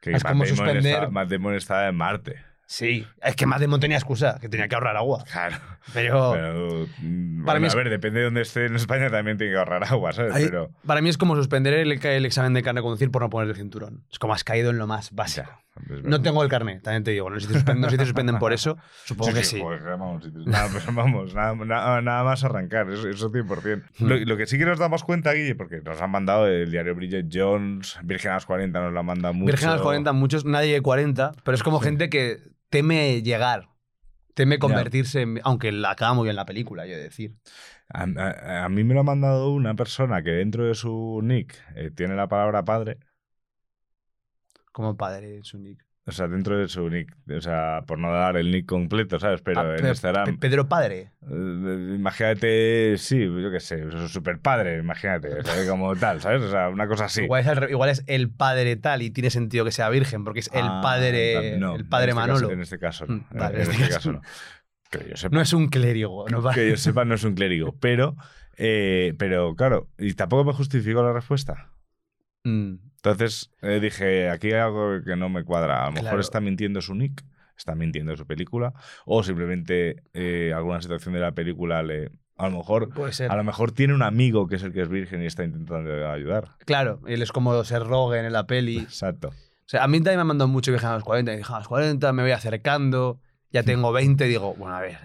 [SPEAKER 5] que
[SPEAKER 6] es
[SPEAKER 5] Matt
[SPEAKER 6] como
[SPEAKER 5] Damon
[SPEAKER 6] suspender-
[SPEAKER 5] estaba- Matt Damon estaba en Marte.
[SPEAKER 6] Sí. Es que más de tenía excusa, que tenía que ahorrar agua.
[SPEAKER 5] Claro.
[SPEAKER 6] Pero...
[SPEAKER 5] Pero, mm,
[SPEAKER 6] Para
[SPEAKER 5] bueno,
[SPEAKER 6] mí es-
[SPEAKER 5] a ver, depende de dónde esté en España, también tiene que ahorrar agua, ¿sabes?
[SPEAKER 6] Ahí-
[SPEAKER 5] Pero.
[SPEAKER 6] Para mí es como suspender el, el examen de carne conducir por no poner el cinturón. Es como has caído en lo más básico.
[SPEAKER 5] Ya.
[SPEAKER 6] No tengo el carnet, también te digo. No sé si suspenden, no sé si suspenden por eso. Supongo que sí.
[SPEAKER 5] vamos, nada, vamos, nada, nada- nada más arrancar, eso, eso 100%.
[SPEAKER 6] Hmm.
[SPEAKER 5] Lo, lo que sí que nos damos cuenta, Guille, porque nos han mandado el diario Bridget Jones, Virgen a los 40 nos la manda mucho.
[SPEAKER 6] Virgen a los 40, muchos, nadie de 40, pero es como gente que teme llegar. Teme convertirse en. Aunque la acaba muy bien la película, yo decir.
[SPEAKER 5] A, a- a mí me lo ha mandado una persona que dentro de su nick eh, tiene la palabra padre.
[SPEAKER 6] Como padre en su nick.
[SPEAKER 5] O sea, dentro de su nick. O sea, por no dar el nick completo, ¿sabes? Pero
[SPEAKER 6] Ah,
[SPEAKER 5] en Instagram.
[SPEAKER 6] Pe- Pedro Padre.
[SPEAKER 5] eh, imagínate, sí, yo qué sé, super padre, imagínate, o sea, como tal, ¿sabes? O sea, una cosa así.
[SPEAKER 6] Igual, es re- igual es el padre tal y tiene sentido que sea virgen, porque es el
[SPEAKER 5] Ah,
[SPEAKER 6] padre.
[SPEAKER 5] no,
[SPEAKER 6] el padre
[SPEAKER 5] en este
[SPEAKER 6] Manolo.
[SPEAKER 5] caso- en este caso no.
[SPEAKER 6] Mm, vale,
[SPEAKER 5] en este
[SPEAKER 6] este
[SPEAKER 5] caso
[SPEAKER 6] caso
[SPEAKER 5] no. Que yo sepa.
[SPEAKER 6] No es un clérigo, ¿no?
[SPEAKER 5] que yo sepa, no es un clérigo. Pero, eh, pero claro, y tampoco me justificó la respuesta.
[SPEAKER 6] Mm,
[SPEAKER 5] Entonces eh, dije, aquí hay algo que no me cuadra. A lo mejor
[SPEAKER 6] Claro.
[SPEAKER 5] está mintiendo su nick, está mintiendo su película, o simplemente eh, alguna situación de la película le. A lo mejor.
[SPEAKER 6] puede ser.
[SPEAKER 5] A lo mejor tiene un amigo que es el que es virgen y está intentando ayudar.
[SPEAKER 6] Claro, él es como ser Rogen en la peli.
[SPEAKER 5] Exacto.
[SPEAKER 6] O sea, a mí también me han mandado mucho virgen a los 40. Y dije, a los 40 me voy acercando. Ya tengo 20. Digo, bueno, a ver,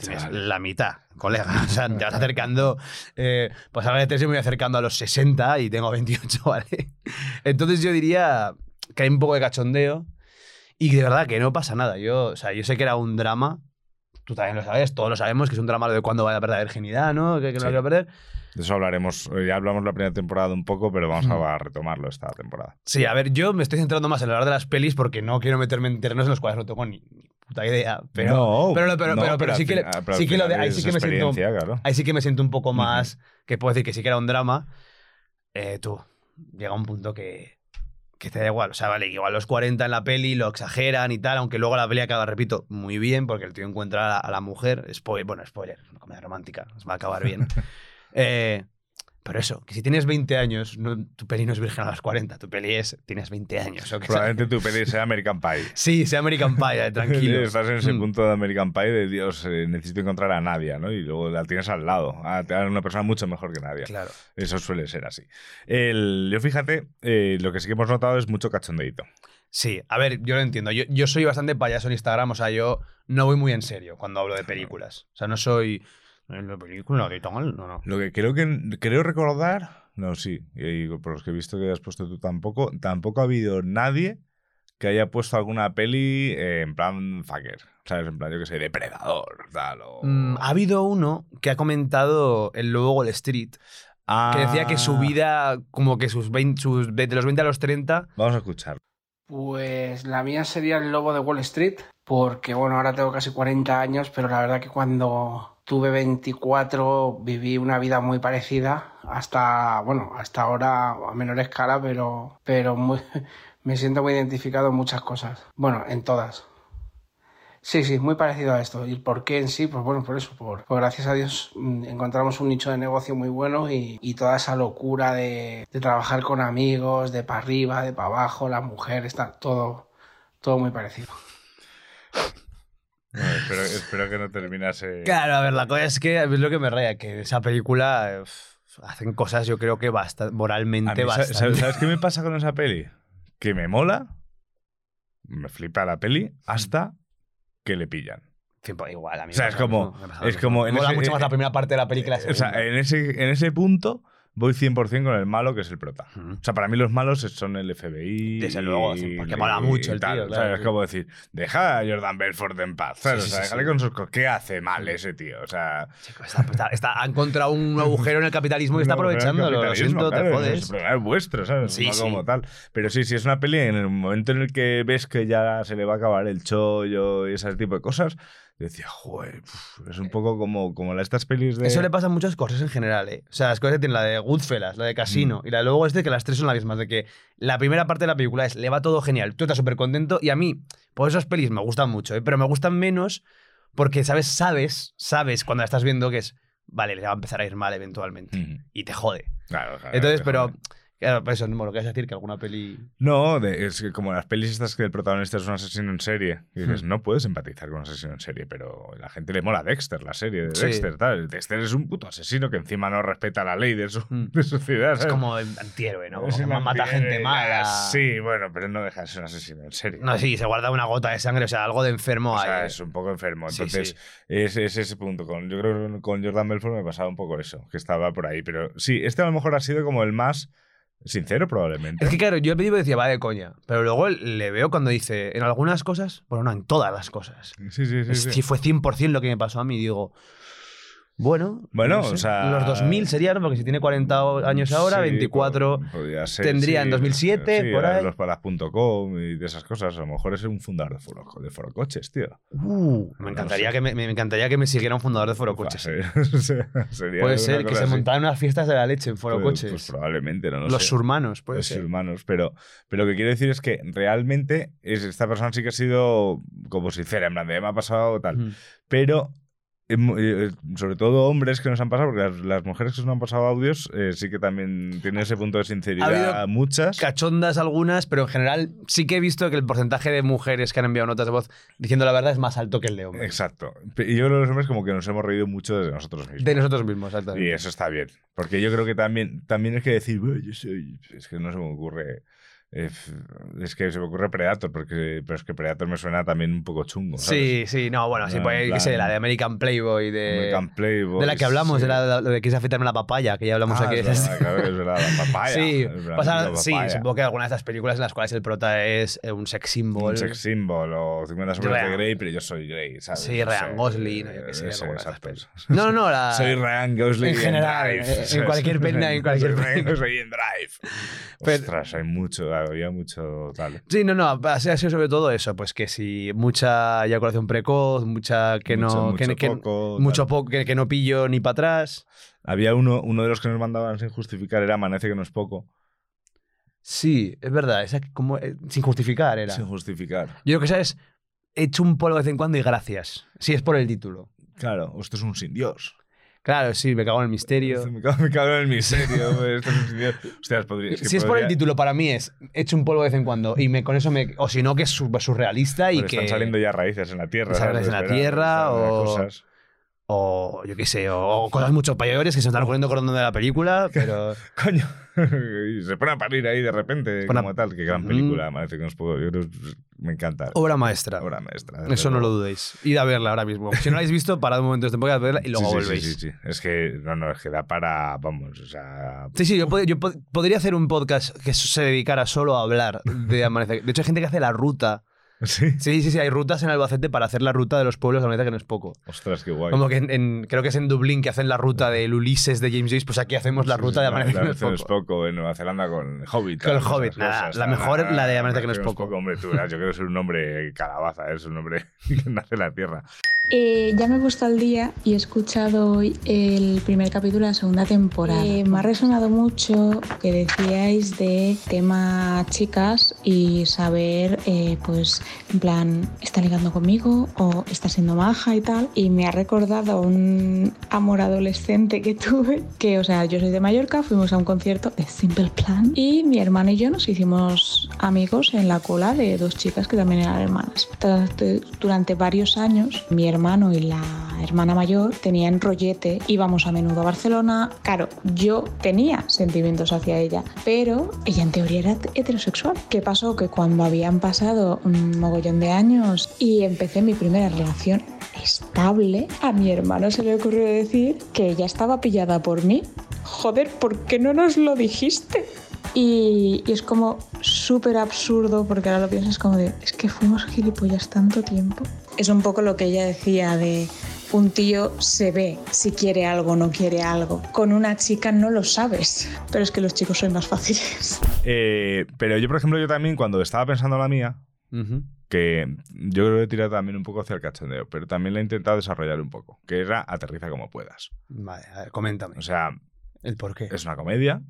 [SPEAKER 5] chaval.
[SPEAKER 6] la mitad, colega. O sea, te vas acercando. Eh, pues de tres me voy acercando a los 60 y tengo 28, ¿vale? Entonces yo diría que hay un poco de cachondeo y de verdad que no pasa nada. Yo, o sea, yo sé que era un drama. Tú también lo sabes, todos lo sabemos, que es un drama de cuándo vaya a perder la virginidad, ¿no? Que, que no
[SPEAKER 5] Sí.
[SPEAKER 6] la quiero perder.
[SPEAKER 5] De eso hablaremos. eh, Ya hablamos la primera temporada un poco, pero vamos a retomarlo esta temporada.
[SPEAKER 6] Sí, a ver, yo me estoy centrando más en hablar de las pelis porque no quiero meterme en terrenos en los cuales no tengo ni, ni puta idea. Pero,
[SPEAKER 5] no,
[SPEAKER 6] pero, pero,
[SPEAKER 5] no,
[SPEAKER 6] pero, pero sí que, sí que lo de, ahí sí que me siento,
[SPEAKER 5] claro.
[SPEAKER 6] ahí sí que me siento un poco más que puedo decir que sí que era un drama. Eh, tú, llega un punto que, que te da igual. O sea, vale, igual los 40 en la peli lo exageran y tal, aunque luego la peli acaba, repito, muy bien porque el tío encuentra a la, a la mujer. Spoiler, bueno, spoiler, una comedia romántica, va a acabar bien. Eh, pero eso, que si tienes 20 años, no- tu peli no es virgen a los 40, tu peli es, tienes 20 años. ¿o
[SPEAKER 5] Probablemente tu peli sea American Pie.
[SPEAKER 6] Sí, sea American Pie, eh, tranquilo.
[SPEAKER 5] Estás en ese
[SPEAKER 6] Mm.
[SPEAKER 5] punto de American Pie de Dios, eh, necesito encontrar a Nadia, ¿no? Y luego la tienes al lado. Te dan una persona mucho mejor que Nadia.
[SPEAKER 6] Claro.
[SPEAKER 5] Eso suele ser así. El, yo fíjate, eh, lo que sí que hemos notado es mucho cachondeito.
[SPEAKER 6] Sí, a ver, yo lo entiendo. Yo, yo soy bastante payaso en Instagram, o sea, yo no voy muy en serio cuando hablo de películas. O sea, no soy. En la película de tal, no, no.
[SPEAKER 5] Lo que creo que creo recordar, no, sí, y por los que he visto que has puesto tú tampoco, tampoco ha habido nadie que haya puesto alguna peli eh, en plan fucker. ¿Sabes? En plan, yo que sé, depredador, tal. O...
[SPEAKER 6] Mm, ha habido uno que ha comentado el Lobo Wall Street, que decía que su
[SPEAKER 5] Ah,
[SPEAKER 6] vida, como que sus 20, sus, de los 20 a los 30,
[SPEAKER 5] Vamos a escuchar.
[SPEAKER 9] Pues la mía sería el lobo de Wall Street, porque bueno, ahora tengo casi 40 años, pero la verdad que cuando tuve 24 viví una vida muy parecida, hasta, bueno, hasta ahora a menor escala, pero, pero muy- me siento muy identificado en muchas cosas. Bueno, en todas. Sí, sí, muy parecido a esto. ¿Y por qué en sí? Pues bueno, por eso, por, gracias a Dios mm, encontramos un nicho de negocio muy bueno y, y toda esa locura de, de trabajar con amigos, de para arriba, de para abajo, la mujer, está todo, todo muy parecido.
[SPEAKER 5] Espero, espero que no terminase.
[SPEAKER 6] Claro, a ver, la cosa es que es lo que me raya, que esa película eh, hacen cosas, yo creo que bastante, moralmente bastante.
[SPEAKER 5] ¿sabes, sabes qué me pasa con esa peli? Que me mola, me flipa la peli, hasta que le pillan.
[SPEAKER 6] Tiempo igual, a mí
[SPEAKER 5] O sea,
[SPEAKER 6] me
[SPEAKER 5] es como- es como en
[SPEAKER 6] mola
[SPEAKER 5] ese-
[SPEAKER 6] mucho más la primera parte de la película.
[SPEAKER 5] O sea, en ese, en ese punto voy 100% con el malo que es el prota.
[SPEAKER 6] Ujú.
[SPEAKER 5] O sea, para mí los malos son el FBI.
[SPEAKER 6] Desde luego, sí, porque mola
[SPEAKER 5] y
[SPEAKER 6] mucho el
[SPEAKER 5] tal,
[SPEAKER 6] tío,
[SPEAKER 5] o sea,
[SPEAKER 6] claro,
[SPEAKER 5] es como decir, deja a Jordan Belfort en paz. ¿sabes?
[SPEAKER 6] Sí,
[SPEAKER 5] o sea, déjale
[SPEAKER 6] sí.
[SPEAKER 5] con sus cosas. ¿Qué hace mal ese tío? O sea.
[SPEAKER 6] Chico, está- está- está- ha encontrado un agujero en el capitalismo y está aprovechándolo. Lo siento, te
[SPEAKER 5] claro,
[SPEAKER 6] jodes.
[SPEAKER 5] El problema es vuestro, ¿sabes?
[SPEAKER 6] Sí,
[SPEAKER 5] no como tal. Pero sí, sí, es una peli en el momento en el que ves que ya se le va a acabar el chollo y ese tipo de cosas. Yo decía, joder, uf, es un poco como, como la- estas pelis de.
[SPEAKER 6] Eso le pasa a muchas cosas en general, ¿eh? O sea, las cosas que tienen la de Goodfellas, la de Casino
[SPEAKER 5] Mm.
[SPEAKER 6] y la de luego este, que las tres son las mismas. De que la primera parte de la película es, le va todo genial, tú estás súper contento y a mí, por esas pelis me gustan mucho, ¿eh? Pero me gustan menos porque, ¿sabes? Sabes, sabes cuando la estás viendo que es, vale, le va a empezar a ir mal eventualmente. Y te jode.
[SPEAKER 5] Claro, claro,
[SPEAKER 6] Entonces, pero...
[SPEAKER 5] jode.
[SPEAKER 6] Claro, pues eso, no, lo que vas a decir, que alguna peli...
[SPEAKER 5] No, de- es que como las pelis estas que el protagonista es un asesino en serie. Y dices,
[SPEAKER 6] Hmm.
[SPEAKER 5] no puedes empatizar con un asesino en serie, pero a la gente le mola Dexter, la serie de
[SPEAKER 6] Sí.
[SPEAKER 5] Dexter, tal. Dexter es un puto asesino que encima no respeta la ley de su,
[SPEAKER 6] Hmm.
[SPEAKER 5] de su ciudad.
[SPEAKER 6] Es como antihéroe, ¿no?
[SPEAKER 5] Es
[SPEAKER 6] Como que mata gente mala.
[SPEAKER 5] Sí, bueno, pero no deja de ser un asesino en serie.
[SPEAKER 6] No, sí, se guarda una gota de sangre, o sea, algo de enfermo
[SPEAKER 5] O sea, es un poco enfermo.
[SPEAKER 6] Sí,
[SPEAKER 5] Entonces,
[SPEAKER 6] sí.
[SPEAKER 5] Es, es ese punto. Con, yo creo que con Jordan Belfort me pasaba un poco eso, que estaba por ahí. Pero sí, este a lo mejor ha sido como el más Sincero, probablemente.
[SPEAKER 6] Es que claro, yo al principio decía, va de coña. Pero luego le veo cuando dice, en algunas cosas, bueno, no, en todas las cosas.
[SPEAKER 5] Sí, sí, sí. sí.
[SPEAKER 6] Si fue 100% lo que me pasó a mí, digo, bueno,
[SPEAKER 5] Bueno,
[SPEAKER 6] no sé,
[SPEAKER 5] o sea-
[SPEAKER 6] los 2000 serían, porque si tiene 40 o- años ahora,
[SPEAKER 5] Sí,
[SPEAKER 6] 24
[SPEAKER 5] po- podría ser,
[SPEAKER 6] tendría en
[SPEAKER 5] sí,
[SPEAKER 6] 2007,
[SPEAKER 5] sí,
[SPEAKER 6] por ahí.
[SPEAKER 5] Los palas.com y de esas cosas. A lo mejor es un fundador de foro, de foro coches, tío.
[SPEAKER 6] Uh, me
[SPEAKER 5] No
[SPEAKER 6] encantaría
[SPEAKER 5] sé.
[SPEAKER 6] que me, me encantaría que me siguiera un fundador de Foro Coches.
[SPEAKER 5] sería- sería
[SPEAKER 6] Puede ser que se
[SPEAKER 5] así.
[SPEAKER 6] montaran unas fiestas de la leche en Foro
[SPEAKER 5] Pues-
[SPEAKER 6] Coches.
[SPEAKER 5] Pues probablemente, no, no
[SPEAKER 6] Los
[SPEAKER 5] sé.
[SPEAKER 6] surmanos, puede
[SPEAKER 5] Los
[SPEAKER 6] ser.
[SPEAKER 5] hermanos, pero, pero lo que quiero decir es que realmente es, esta persona sí que ha sido como sincera, en plan de me ha pasado tal,
[SPEAKER 6] Mm.
[SPEAKER 5] pero sobre todo hombres que nos han pasado, porque las, las mujeres que nos han pasado audios eh, sí que también tienen ese punto de sinceridad, muchas.
[SPEAKER 6] Cachondas algunas, pero en general sí que he visto que el porcentaje de mujeres que han enviado notas de voz diciendo la verdad es más alto que el de hombres.
[SPEAKER 5] Exacto. Y yo creo que los hombres como que nos hemos reído mucho de nosotros mismos.
[SPEAKER 6] De nosotros mismos, exactamente.
[SPEAKER 5] Y eso está bien. Porque yo creo que también, también es que decir, "Bueno, yo soy. Es que no se me ocurre. Eh, Es que se me ocurre Predator, porque, pero es que Predator me suena también un poco chungo.
[SPEAKER 6] Sí, sí, no, bueno, sí,
[SPEAKER 5] No,
[SPEAKER 6] pues, qué sé,
[SPEAKER 5] plan-
[SPEAKER 6] la de American Playboy, de,
[SPEAKER 5] American Playboy.
[SPEAKER 6] de la que hablamos,
[SPEAKER 5] sí.
[SPEAKER 6] de la de, de que se afeitarme la papaya, que ya hablamos
[SPEAKER 5] Ah,
[SPEAKER 6] aquí.
[SPEAKER 5] es verdad, claro, es verdad, la papaya.
[SPEAKER 6] Sí,
[SPEAKER 5] verdad,
[SPEAKER 6] pasa-
[SPEAKER 5] la
[SPEAKER 6] sí, supongo que alguna de estas películas en las cuales el prota es eh, un sex symbol.
[SPEAKER 5] Un sex symbol o 50 sombras de Grey, pero yo soy Grey, ¿sabes?
[SPEAKER 6] Sí, Ryan Gosling, yo qué sé, pelis. No, no, no, la-
[SPEAKER 5] Soy Ryan Gosling
[SPEAKER 6] en general,
[SPEAKER 5] Drive,
[SPEAKER 6] en- en
[SPEAKER 5] ¿sabes?
[SPEAKER 6] cualquier peli, en cualquier
[SPEAKER 5] Soy Ryan
[SPEAKER 6] peli.
[SPEAKER 5] Gosling en Drive. Ostras, hay mucho, había mucho tal.
[SPEAKER 6] Sí, no, no, ha sido sobre todo eso, pues que si mucha eyaculación precoz, mucha que
[SPEAKER 5] Mucho-
[SPEAKER 6] no.
[SPEAKER 5] mucho
[SPEAKER 6] que-
[SPEAKER 5] poco,
[SPEAKER 6] mucho
[SPEAKER 5] tal.
[SPEAKER 6] poco, que, que no pillo ni para atrás.
[SPEAKER 5] Había uno, uno de los que nos mandaban sin justificar, era Amanece que no es poco.
[SPEAKER 6] Sí, es verdad, esa que como, eh, sin justificar era.
[SPEAKER 5] Sin justificar.
[SPEAKER 6] Yo creo que sabes, he hecho un polvo de vez en cuando y gracias. Si es por el título.
[SPEAKER 5] Claro, esto es un sin Dios.
[SPEAKER 6] Claro, sí, me cago en el misterio.
[SPEAKER 5] Me cago, me cago en el misterio. pues, esto es un sin Dios. Hostias, podría,
[SPEAKER 6] Si es por el título, para mí es he hecho un polvo de vez en cuando y me, con eso me. O si no, que es su- surrealista y
[SPEAKER 5] Pero
[SPEAKER 6] que.
[SPEAKER 5] Están saliendo ya raíces en la tierra.
[SPEAKER 6] Raíces en la tierra o-
[SPEAKER 5] cosas.
[SPEAKER 6] O yo qué sé, o, cosas mucho peores que se están ocurriendo con de la película, pero.
[SPEAKER 5] Coño. y se pone a parir ahí de repente,
[SPEAKER 6] Pone
[SPEAKER 5] como tal. Qué gran
[SPEAKER 6] Mm.
[SPEAKER 5] película, Amanece que no es poco. Yo me encanta.
[SPEAKER 6] Obra maestra.
[SPEAKER 5] Obra maestra.
[SPEAKER 6] Eso no lo dudéis. Id a verla ahora mismo. Si no la habéis visto, parad un momento de este podcast, verla y luego
[SPEAKER 5] sí, sí,
[SPEAKER 6] volvéis.
[SPEAKER 5] Sí, sí, sí. Es que, no, no, es que da para, vamos, o sea...
[SPEAKER 6] Sí, sí, yo, pod- yo pod- podría hacer un podcast que se dedicara solo a hablar de Amanecer. De hecho, hay gente que hace la ruta.
[SPEAKER 5] Sí.
[SPEAKER 6] Sí, sí, sí, hay rutas en Albacete para hacer la ruta de los pueblos de Amanecer, que no es poco.
[SPEAKER 5] Ostras, qué guay.
[SPEAKER 6] Como que en, en- creo que es en Dublín que hacen la ruta del Ulises de James Joyce, pues aquí hacemos la ruta
[SPEAKER 5] sí,
[SPEAKER 6] de Amanecer, que no es poco.
[SPEAKER 5] poco. En Nueva Zelanda con Hobbit.
[SPEAKER 6] Con el Hobbit, nada,
[SPEAKER 5] cosas,
[SPEAKER 6] la mejor,
[SPEAKER 5] nada,
[SPEAKER 6] la de Amanecer que no es poco.
[SPEAKER 5] Hombre, tú yo quiero ser un hombre calabaza, es un hombre que nace en la tierra.
[SPEAKER 10] Eh, ya me he puesto al día y he escuchado hoy el primer capítulo de la segunda temporada. Eh, me ha resonado mucho que decíais de tema chicas y saber, eh, pues, en plan, ¿está ligando conmigo o está siendo maja y tal? Y me ha recordado un amor adolescente que tuve, que, o sea, yo soy de Mallorca, fuimos a un concierto de Simple Plan y mi hermana y yo nos hicimos amigos en la cola de dos chicas que también eran hermanas. Durante- varios años, mi hermano y la hermana mayor tenían rollete, íbamos a menudo a Barcelona. Claro, yo tenía sentimientos hacia ella, pero ella en teoría era heterosexual. ¿Qué pasó? Que cuando habían pasado un mogollón de años y empecé mi primera relación estable, a mi hermano se le ocurrió decir que ella estaba pillada por mí. Joder, ¿por qué no nos lo dijiste? Y, y es como súper absurdo porque ahora lo piensas como de, es que fuimos gilipollas tanto tiempo. Es un poco lo que ella decía de un tío se ve si quiere algo o no quiere algo. Con una chica no lo sabes, pero es que los chicos son más fáciles.
[SPEAKER 5] Eh, pero yo, por ejemplo, yo también, cuando estaba pensando la mía, que yo creo que he tirado también un poco hacia el cachondeo, pero también la he intentado desarrollar un poco, que era aterriza como puedas.
[SPEAKER 6] Vale, a ver, coméntame.
[SPEAKER 5] O sea,
[SPEAKER 6] ¿El por qué?
[SPEAKER 5] es una comedia,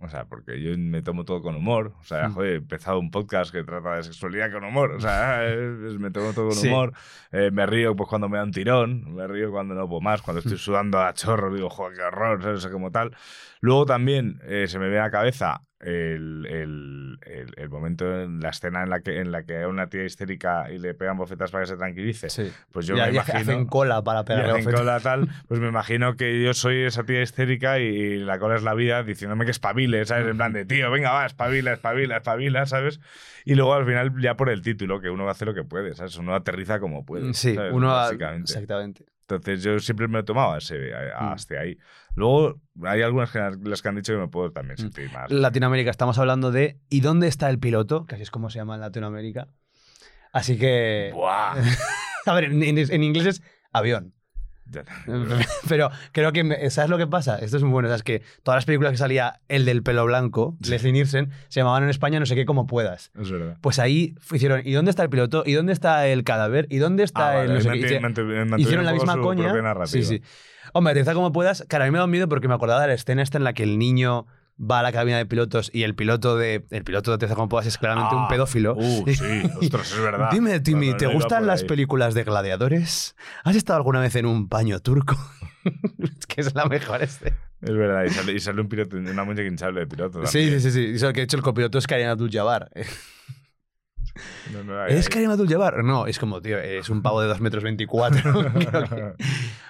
[SPEAKER 5] O sea, porque yo me tomo todo con humor. O sea,
[SPEAKER 6] Mm.
[SPEAKER 5] joder, he empezado un podcast que trata de sexualidad con humor. O sea, es- me tomo todo con
[SPEAKER 6] Sí.
[SPEAKER 5] humor. Eh, me río pues cuando me da un tirón, me río cuando no puedo más, cuando estoy sudando a chorro, digo, joder, qué horror, ¿sabes? como tal. Luego también eh, se me ve a la cabeza el, el- el- el momento en la escena en la que en la que hay una tía histérica y le pegan bofetas para que se tranquilice.
[SPEAKER 6] Sí.
[SPEAKER 5] Pues yo
[SPEAKER 6] Y
[SPEAKER 5] me imagino.
[SPEAKER 6] hacen cola para
[SPEAKER 5] y
[SPEAKER 6] pegarle
[SPEAKER 5] hacen cola tal, pues me imagino que yo soy esa tía histérica y la cola es la vida diciéndome que espabile, ¿sabes? En plan de, tío, venga, va, espabila, espabila, espabila, ¿sabes? Y luego al final ya por el título, que uno hace lo que puede, ¿sabes? Uno aterriza como puede.
[SPEAKER 6] Sí,
[SPEAKER 5] ¿sabes?
[SPEAKER 6] uno.
[SPEAKER 5] Básicamente.
[SPEAKER 6] Exactamente.
[SPEAKER 5] Entonces yo siempre me he tomado ese, a-
[SPEAKER 6] Mm.
[SPEAKER 5] hasta ahí. Luego hay algunas que, las que han dicho que me puedo
[SPEAKER 6] Mm.
[SPEAKER 5] también sentir más.
[SPEAKER 6] Latinoamérica, estamos hablando de ¿y dónde está el piloto? Que así es como se llama en Latinoamérica. Así que...
[SPEAKER 5] Buah.
[SPEAKER 6] A ver, en, en- en inglés es avión. Pero creo que, ¿sabes lo que pasa? Esto es muy bueno. ¿sabes? que todas las películas que salía el del pelo blanco, Leslie Nielsen, se llamaban en España no sé qué como puedas.
[SPEAKER 5] Es verdad.
[SPEAKER 6] Pues ahí hicieron, ¿y dónde está el piloto? ¿Y dónde está el cadáver? ¿Y dónde está
[SPEAKER 5] Ah,
[SPEAKER 6] el
[SPEAKER 5] vale,
[SPEAKER 6] no sé qué? Hicieron la misma coña. Sí, sí. Hombre, aterriza como puedas. Claro, a mí me da miedo porque me acordaba de la escena esta en la que el niño va a la cabina de pilotos y el piloto de el piloto de como puedas es claramente un
[SPEAKER 5] Ah,
[SPEAKER 6] pedófilo.
[SPEAKER 5] Uh, sí, ostras, es verdad.
[SPEAKER 6] Dime, Timmy, ¿te gustan las películas de gladiadores? ¿Has estado alguna vez en un baño turco? es que es la mejor este.
[SPEAKER 5] Es verdad, y sale, y sale un piloto, una muñeca hinchable de piloto.
[SPEAKER 6] Sí,
[SPEAKER 5] también.
[SPEAKER 6] sí, sí, sí. Y eso que de hecho el copiloto es Karim Abdul-Jabbar.
[SPEAKER 5] No, no, ahí-
[SPEAKER 6] ¿Es
[SPEAKER 5] ahí-
[SPEAKER 6] Karim Abdul-Jabbar? No, es como, tío, es un pavo de 2 metros 24. Creo que-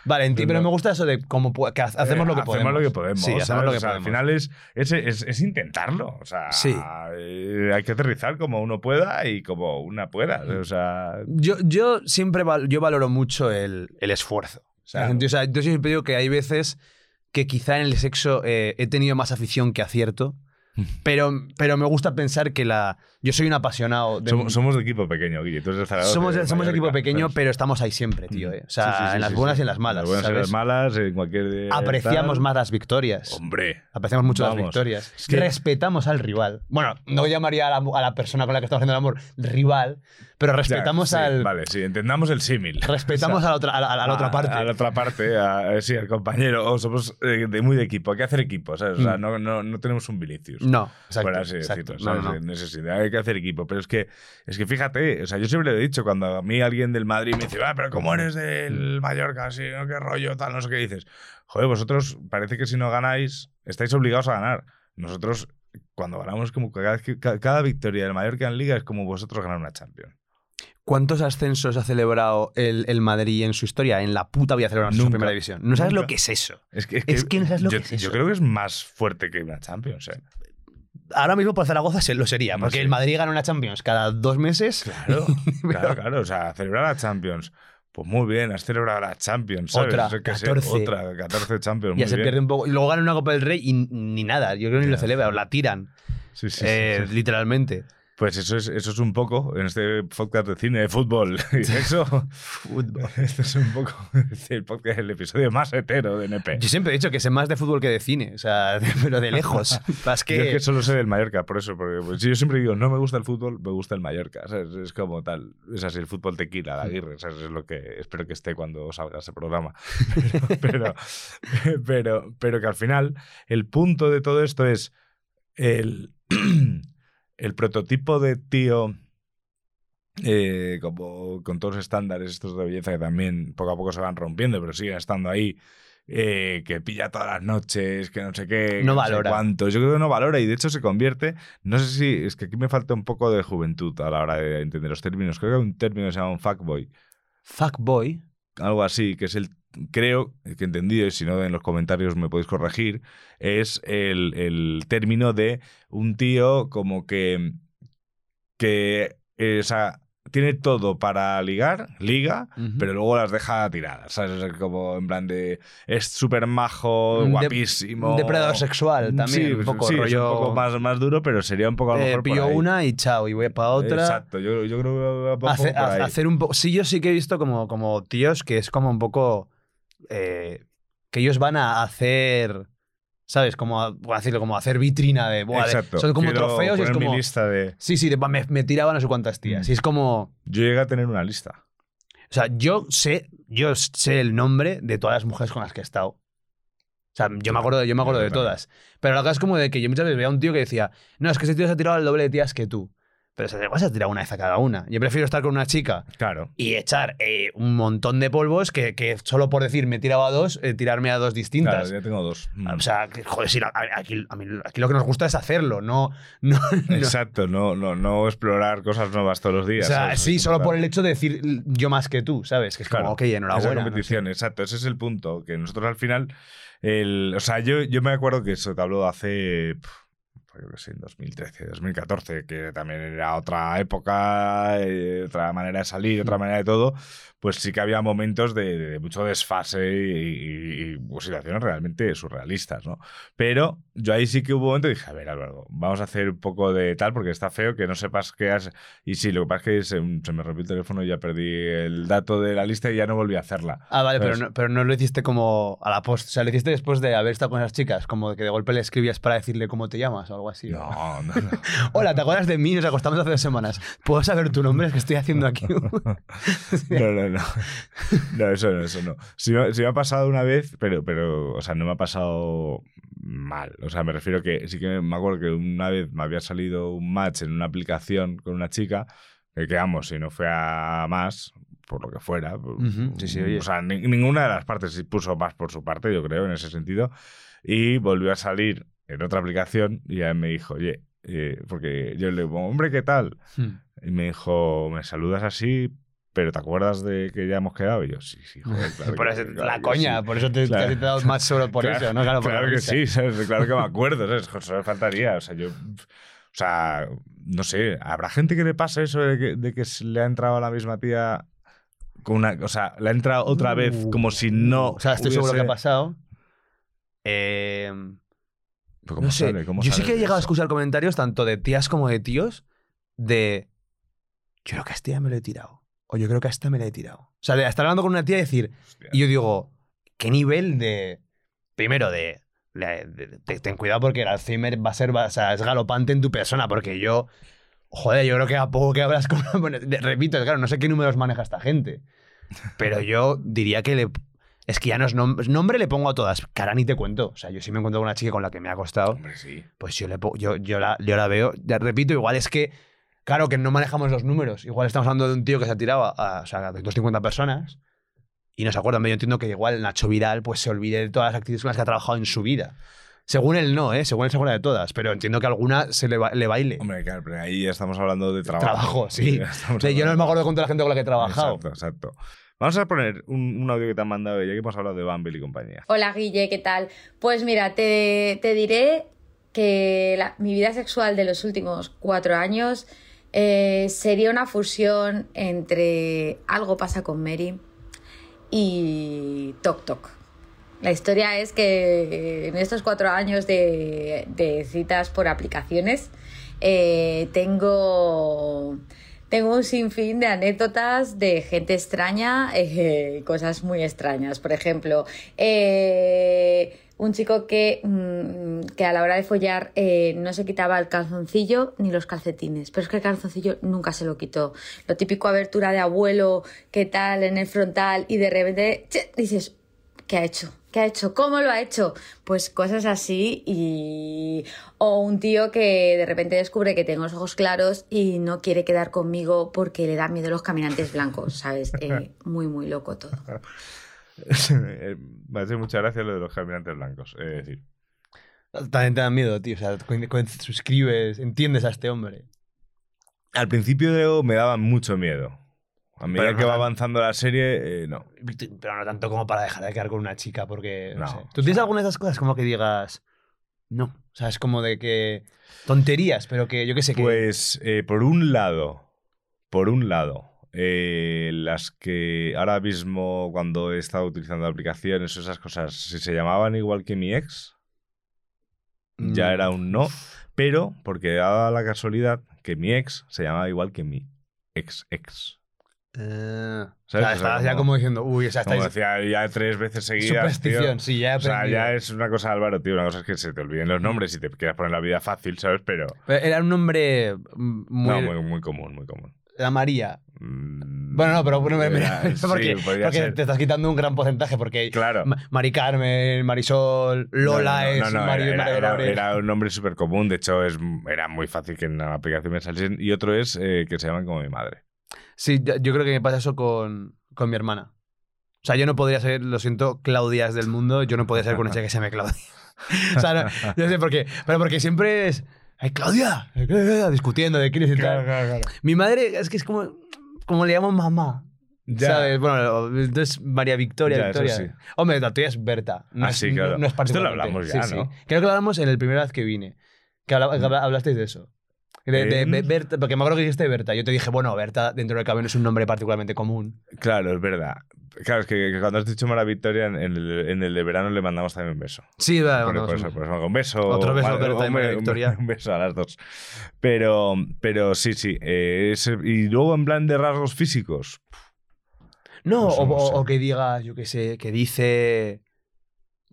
[SPEAKER 6] Vale, enti-
[SPEAKER 5] No,
[SPEAKER 6] pero me gusta eso de cómo pu- que ha- hacemos lo que
[SPEAKER 5] Eh,
[SPEAKER 6] podemos.
[SPEAKER 5] Hacemos lo que podemos.
[SPEAKER 6] Sí, hacemos lo que
[SPEAKER 5] O sea,
[SPEAKER 6] podemos.
[SPEAKER 5] Al final es, es, es- es intentarlo. O sea,
[SPEAKER 6] Sí.
[SPEAKER 5] eh, hay que aterrizar como uno pueda y como una pueda. O sea,
[SPEAKER 6] Yo, yo siempre val- yo valoro mucho el, el esfuerzo.
[SPEAKER 5] Claro.
[SPEAKER 6] o sea, yo siempre digo que hay veces que quizá en el sexo eh, he tenido más afición que acierto, pero, pero me gusta pensar que la yo soy un apasionado de...
[SPEAKER 5] somos, somos de equipo pequeño, Guille. Tú eres de Zaragoza,
[SPEAKER 6] somos,
[SPEAKER 5] de
[SPEAKER 6] somos equipo
[SPEAKER 5] Mallorca,
[SPEAKER 6] pequeño, pero estamos ahí siempre, tío. eh. O sea,
[SPEAKER 5] Sí, sí, sí,
[SPEAKER 6] en las buenas y en las malas.
[SPEAKER 5] En las buenas y las malas, en cualquier.
[SPEAKER 6] Apreciamos
[SPEAKER 5] tal.
[SPEAKER 6] más las victorias.
[SPEAKER 5] Hombre.
[SPEAKER 6] Apreciamos mucho las victorias.
[SPEAKER 5] Es que-
[SPEAKER 6] Respetamos al rival. Bueno, no llamaría a la, a la persona con la que estamos haciendo el amor rival, pero respetamos
[SPEAKER 5] Ya, sí,
[SPEAKER 6] al.
[SPEAKER 5] Vale, sí, entendamos el símil.
[SPEAKER 6] Respetamos
[SPEAKER 5] O sea,
[SPEAKER 6] a la otra, a la, a la otra parte.
[SPEAKER 5] A la otra parte, a- sí, al compañero. O somos eh, de, muy de equipo. Hay que hacer equipo, ¿sabes? O sea,
[SPEAKER 6] Mm.
[SPEAKER 5] no, no, no tenemos un Vinicius.
[SPEAKER 6] No, exacto,
[SPEAKER 5] Por así
[SPEAKER 6] exacto.
[SPEAKER 5] decirlo,
[SPEAKER 6] No,
[SPEAKER 5] ¿sabes?
[SPEAKER 6] no.
[SPEAKER 5] Sentido, hay que hacer equipo. Pero es que, es que fíjate, o sea, yo siempre le he dicho, cuando a mí alguien del Madrid me dice, ah, pero ¿cómo eres del Mallorca? Así, ¿no? ¿Qué rollo? Tal, no sé qué dices. Joder, vosotros parece que si no ganáis, estáis obligados a ganar. Nosotros, cuando ganamos, como cada, cada victoria del Mallorca en Liga es como vosotros ganar una Champions.
[SPEAKER 6] ¿Cuántos ascensos ha celebrado el, el Madrid en su historia? En la puta vida celebraron su
[SPEAKER 5] Nunca.
[SPEAKER 6] primera división. No sabes
[SPEAKER 5] Nunca.
[SPEAKER 6] lo que es eso.
[SPEAKER 5] Es que,
[SPEAKER 6] Es que no sabes lo
[SPEAKER 5] yo,
[SPEAKER 6] que es eso.
[SPEAKER 5] yo creo que es más fuerte que una Champions, ¿eh?
[SPEAKER 6] Ahora mismo por Zaragoza se lo sería,
[SPEAKER 5] No
[SPEAKER 6] porque
[SPEAKER 5] sé.
[SPEAKER 6] el Madrid gana una Champions cada dos meses.
[SPEAKER 5] Claro, claro, claro. O sea, celebrar la Champions. Pues muy bien, has celebrado la Champions. ¿sabes?
[SPEAKER 6] Otra,
[SPEAKER 5] sé,
[SPEAKER 6] 14.
[SPEAKER 5] otra, 14 Champions.
[SPEAKER 6] Ya
[SPEAKER 5] muy
[SPEAKER 6] se
[SPEAKER 5] bien.
[SPEAKER 6] pierde un poco. Y luego gana una Copa del Rey y ni nada. Yo creo que ni lo celebra, o la tiran.
[SPEAKER 5] Sí, sí, sí,
[SPEAKER 6] eh,
[SPEAKER 5] sí.
[SPEAKER 6] Literalmente.
[SPEAKER 5] Pues eso es, eso es un poco, en este podcast de cine, de fútbol y sexo, este es un poco el podcast, el episodio más hetero de NP.
[SPEAKER 6] Yo siempre he dicho que sé más de fútbol que de cine, o sea, pero de lejos. Es que,
[SPEAKER 5] Yo es que solo sé del Mallorca, por eso, porque pues, yo siempre digo, no me gusta el fútbol, me gusta el Mallorca, ¿sabes? Es como tal, es así, el fútbol tequila, la Aguirre, ¿sabes? Es lo que espero que esté cuando salga ese programa. Pero, pero, pero, pero que al final, el punto de todo esto es el, el prototipo de tío, eh, como con todos los estándares estos de belleza que también poco a poco se van rompiendo, pero siguen estando ahí. eh, que pilla todas las noches, que no sé qué, que
[SPEAKER 6] No
[SPEAKER 5] sé
[SPEAKER 6] valora.
[SPEAKER 5] cuánto. Yo creo que no valora y de hecho se convierte. No sé si es que aquí me falta un poco de juventud a la hora de entender los términos. Creo que hay un término que se llama un fuckboy,
[SPEAKER 6] Fuckboy.
[SPEAKER 5] algo así, que es el. Creo que he entendido, y si no en los comentarios me podéis corregir, es el, el término de un tío como que. que. eh, o sea, tiene todo para ligar, liga,
[SPEAKER 6] Ujú.
[SPEAKER 5] pero luego las deja tiradas. ¿sabes? Es como en plan de. Es súper majo,
[SPEAKER 6] De-
[SPEAKER 5] guapísimo.
[SPEAKER 6] depredador sexual también,
[SPEAKER 5] Sí,
[SPEAKER 6] un poco
[SPEAKER 5] sí, es
[SPEAKER 6] rollo-
[SPEAKER 5] un poco más, más duro, pero sería un poco a lo
[SPEAKER 6] Eh,
[SPEAKER 5] mejor. por
[SPEAKER 6] pillo
[SPEAKER 5] ahí.
[SPEAKER 6] una y chao, y voy para otra.
[SPEAKER 5] Exacto, yo, yo creo que
[SPEAKER 6] Hace-
[SPEAKER 5] por ahí.
[SPEAKER 6] hacer un poco. Sí, yo sí que he visto como, como tíos que es como un poco. Eh, que ellos van a hacer. ¿Sabes? Como a, voy a decirlo, como a hacer vitrina de. buah, de-
[SPEAKER 5] Exacto.
[SPEAKER 6] son como
[SPEAKER 5] Quiero
[SPEAKER 6] trofeos y es
[SPEAKER 5] mi
[SPEAKER 6] como.
[SPEAKER 5] lista de.
[SPEAKER 6] Sí, sí, de- me, me tiraban a no sé cuántas tías.
[SPEAKER 5] Mm.
[SPEAKER 6] Y es como.
[SPEAKER 5] Yo llegué a tener una lista.
[SPEAKER 6] O sea, yo sé, yo sé el nombre de todas las mujeres con las que he estado. O sea, yo me acuerdo, yo me acuerdo de todas. Pero la cosa es como de que yo muchas veces veía a un tío que decía, no, es que ese tío se ha tirado el doble de tías que tú. Pero se te vas a tirar una vez a cada una. Yo prefiero estar con una chica
[SPEAKER 5] Claro.
[SPEAKER 6] y echar eh, un montón de polvos que, que solo por decir me tiraba a dos, eh, tirarme a dos
[SPEAKER 5] Claro,
[SPEAKER 6] distintas.
[SPEAKER 5] ya tengo dos. Mm.
[SPEAKER 6] O sea, joder, sí, a- aquí, a mí- aquí lo que nos gusta es hacerlo, no. no, no-
[SPEAKER 5] Exacto, no, no, no explorar cosas nuevas todos los
[SPEAKER 6] o
[SPEAKER 5] días.
[SPEAKER 6] sea,
[SPEAKER 5] ¿sabes?
[SPEAKER 6] sí, solo
[SPEAKER 5] como
[SPEAKER 6] por el hecho de decir yo más que tú, ¿sabes? Que es como,
[SPEAKER 5] Claro,
[SPEAKER 6] ok, enhorabuena.
[SPEAKER 5] Esa
[SPEAKER 6] no sé.
[SPEAKER 5] competición, exacto. Ese es el punto. Que nosotros al final. El, o sea, yo, yo me acuerdo que eso te hablo hace. Yo qué sé, en 2013, 2014, que también era otra época, eh, otra manera de salir, otra manera de todo, pues sí que había momentos de, de mucho desfase y, y- y, pues, situaciones realmente surrealistas, ¿no? Pero yo ahí sí que hubo un momento y dije, a ver, Álvaro, vamos a hacer un poco de tal, porque está feo que no sepas qué has... Y sí, lo que pasa es que se, se me rompió el teléfono y ya perdí el dato de la lista y ya no volví a hacerla.
[SPEAKER 6] Ah, vale, pero no, pero no lo hiciste como a la post. O sea, lo hiciste después de haber estado con esas chicas. Como que de golpe le escribías para decirle cómo te llamas o algo así.
[SPEAKER 5] No, no, no.
[SPEAKER 6] Hola, ¿te acuerdas de mí? Nos acostamos hace dos semanas. ¿Puedo saber tu nombre? Es que estoy haciendo aquí.
[SPEAKER 5] No, no, no. No, eso no, eso no. Sí, sí me ha pasado una vez, pero, pero, o sea, no me ha pasado mal. O sea, me refiero que sí que me acuerdo que una vez me había salido un match en una aplicación con una chica, que quedamos, si no fue a más, por lo que fuera. por-
[SPEAKER 6] Ujú, sí, sí, oye.
[SPEAKER 5] O sea, ni- ninguna de las partes sí puso más por su parte, yo creo, en ese sentido. Y volvió a salir en otra aplicación y ya me dijo, oye, eh, porque yo le digo, hombre, ¿qué tal?
[SPEAKER 6] Hmm.
[SPEAKER 5] Y me dijo, me saludas así, pero ¿te acuerdas de que ya hemos quedado? Y yo, sí, sí, joder, claro
[SPEAKER 6] por
[SPEAKER 5] que-
[SPEAKER 6] eso,
[SPEAKER 5] claro
[SPEAKER 6] la coña,
[SPEAKER 5] sí".
[SPEAKER 6] por eso te,
[SPEAKER 5] Claro.
[SPEAKER 6] casi te he dado más solo por eso, ¿no? Claro, por
[SPEAKER 5] que
[SPEAKER 6] risa.
[SPEAKER 5] sí, ¿sabes? claro que me acuerdo, ¿sabes? Solo faltaría, o sea, yo... O sea, no sé, ¿habrá gente que le pasa eso de que, de que se le ha entrado a la misma tía con una... O sea, le ha entrado otra vez como si no...
[SPEAKER 6] O sea, estoy seguro que ha
[SPEAKER 5] hubiese-
[SPEAKER 6] pasado. Eh,
[SPEAKER 5] Pero ¿cómo
[SPEAKER 6] no sé, yo sí que he llegado a escuchar comentarios tanto de tías como de tíos de yo creo que a esta ya me lo he tirado. O yo creo que a esta me la he tirado. O sea, de estar hablando con una tía y decir,
[SPEAKER 5] Hostia.
[SPEAKER 6] y yo digo, ¿qué nivel de. Primero, de. de- de- de- ten cuidado porque el Alzheimer va a ser. va- o sea, es galopante en tu persona. Porque yo. Joder, yo creo que a poco que hablas con. bueno, repito, claro, no sé qué números maneja esta gente. Pero yo diría que le. Es que ya no es nom- nombre, le pongo a todas. Cara ni te cuento. O sea, yo sí me encuentro con una chica con la que me ha costado.
[SPEAKER 5] Hombre, sí.
[SPEAKER 6] Pues yo, le yo, yo, la, yo la veo, ya repito, igual es que, claro, que no manejamos los números. Igual estamos hablando de un tío que se ha tirado a, a- o sea, a 250 personas y no se acuerdan. Yo entiendo que igual Nacho Vidal pues, se olvide de todas las actividades con las que ha trabajado en su vida. Según él no, ¿eh? Según él se acuerda de todas, pero entiendo que alguna se le, ba- le baile.
[SPEAKER 5] Hombre, claro, pero ahí ya estamos hablando de trabajo.
[SPEAKER 6] Trabajo, sí. Yo no me acuerdo con toda la gente con la que he trabajado.
[SPEAKER 5] Exacto, exacto. Vamos a poner un, audio que te han mandado ya que hemos hablado de Bumble y compañía.
[SPEAKER 11] Hola Guille, ¿qué tal? Pues mira, te, te diré que mi vida sexual de los últimos cuatro años eh, sería una fusión entre Algo pasa con Mary y Tok Tok. La historia es que en estos cuatro años de, de citas por aplicaciones eh, tengo, tengo un sinfín de anécdotas de gente extraña, eh, cosas muy extrañas. Por ejemplo, eh, un chico que, mm, que a la hora de follar eh, no se quitaba el calzoncillo ni los calcetines, pero es que el calzoncillo nunca se lo quitó. Lo típico abertura de abuelo, qué tal en el frontal y de repente dices, ¿qué ha hecho? ¿Qué ha hecho? ¿Cómo lo ha hecho? Pues cosas así y... O un tío que de repente descubre que tengo los ojos claros y no quiere quedar conmigo porque le da miedo los caminantes blancos, ¿sabes? Eh, muy, muy loco todo.
[SPEAKER 5] Eh, Me hace mucha gracia lo de los caminantes blancos. Es decir,
[SPEAKER 6] También te da miedo, tío. O sea, suscribes, entiendes a este hombre.
[SPEAKER 5] al principio me daba mucho miedo. A medida
[SPEAKER 6] Pero
[SPEAKER 5] que
[SPEAKER 6] no
[SPEAKER 5] va
[SPEAKER 6] tan-
[SPEAKER 5] avanzando la serie, eh, no.
[SPEAKER 6] Pero no tanto como para dejar de quedar con una chica, porque. No,
[SPEAKER 5] No,
[SPEAKER 6] sé. ¿Tú tienes alguna de esas cosas como que digas.? No. O sea, es como de que. Tonterías, pero que yo qué sé que.
[SPEAKER 5] Pues, eh, por un lado, por un lado, eh, las que ahora mismo cuando he estado utilizando aplicaciones o esas cosas, si se llamaban igual que mi ex, ya
[SPEAKER 6] Mm.
[SPEAKER 5] era un no, pero porque daba la casualidad que mi ex se llamaba igual que mi ex ex.
[SPEAKER 6] Eh, sea, estabas ya
[SPEAKER 5] como-
[SPEAKER 6] como diciendo, uy, o sea,
[SPEAKER 5] Como
[SPEAKER 6] estáis.
[SPEAKER 5] decía ya tres veces seguidas.
[SPEAKER 6] Superstición,
[SPEAKER 5] tío.
[SPEAKER 6] sí, ya he
[SPEAKER 5] O sea, ya es una cosa, Álvaro, tío. Una cosa es que se te olviden los nombres y te quieras poner la vida fácil, ¿sabes? Pero.
[SPEAKER 6] Pero Era un nombre mm, muy.
[SPEAKER 5] no, muy, muy común, muy común.
[SPEAKER 6] La María.
[SPEAKER 5] Mm,
[SPEAKER 6] Bueno, no, pero bueno,
[SPEAKER 5] sí,
[SPEAKER 6] porque, te estás quitando un gran porcentaje, porque
[SPEAKER 5] Claro.
[SPEAKER 6] Ma- Mari Carmen, Marisol, Lola
[SPEAKER 5] No, no, no,
[SPEAKER 6] es
[SPEAKER 5] era un nombre súper común. De hecho, es, era muy fácil que en la aplicación me saliesen. Y otro es eh, que se llaman como mi madre.
[SPEAKER 6] Sí, yo creo que me pasa eso con, con mi hermana. O sea, yo no podría ser, lo siento, Claudias del mundo, yo no podría ser con una chica que se llame Claudia. o sea, no, yo sé por qué, pero porque siempre es, ¡ay, Claudia! ay, Claudia", Discutiendo de quién es y tal. Mi madre es que es como, como le llamo mamá.
[SPEAKER 5] Ya.
[SPEAKER 6] ¿Sabes? Bueno, entonces María Victoria,
[SPEAKER 5] Ya, eso
[SPEAKER 6] Victoria.
[SPEAKER 5] sí.
[SPEAKER 6] Hombre, la tuya es Berta. No
[SPEAKER 5] Ah,
[SPEAKER 6] es,
[SPEAKER 5] sí,
[SPEAKER 6] no-
[SPEAKER 5] claro.
[SPEAKER 6] No, es
[SPEAKER 5] Esto lo hablamos ya,
[SPEAKER 6] Sí, sí.
[SPEAKER 5] ¿no?
[SPEAKER 6] Creo que lo hablamos en la primera vez que vine. Que habla- hablasteis de eso. De. Be- Berta, porque me acuerdo que dijiste Berta. Yo te dije, bueno, Berta dentro del camión es un nombre particularmente común.
[SPEAKER 5] Claro, es verdad. Claro, es que, que cuando has dicho Mara Victoria, en el, en el de verano le mandamos también un beso.
[SPEAKER 6] Sí, vale,
[SPEAKER 5] Por,
[SPEAKER 6] un
[SPEAKER 5] eso,
[SPEAKER 6] beso.
[SPEAKER 5] por eso, un beso.
[SPEAKER 6] Otro beso a
[SPEAKER 5] vale,
[SPEAKER 6] Berta y
[SPEAKER 5] un
[SPEAKER 6] Mara
[SPEAKER 5] be- un
[SPEAKER 6] Victoria.
[SPEAKER 5] Un beso a las dos. Pero, pero sí, sí. eh, y luego en plan de rasgos físicos.
[SPEAKER 6] No, o, que digas, yo qué sé, que dice.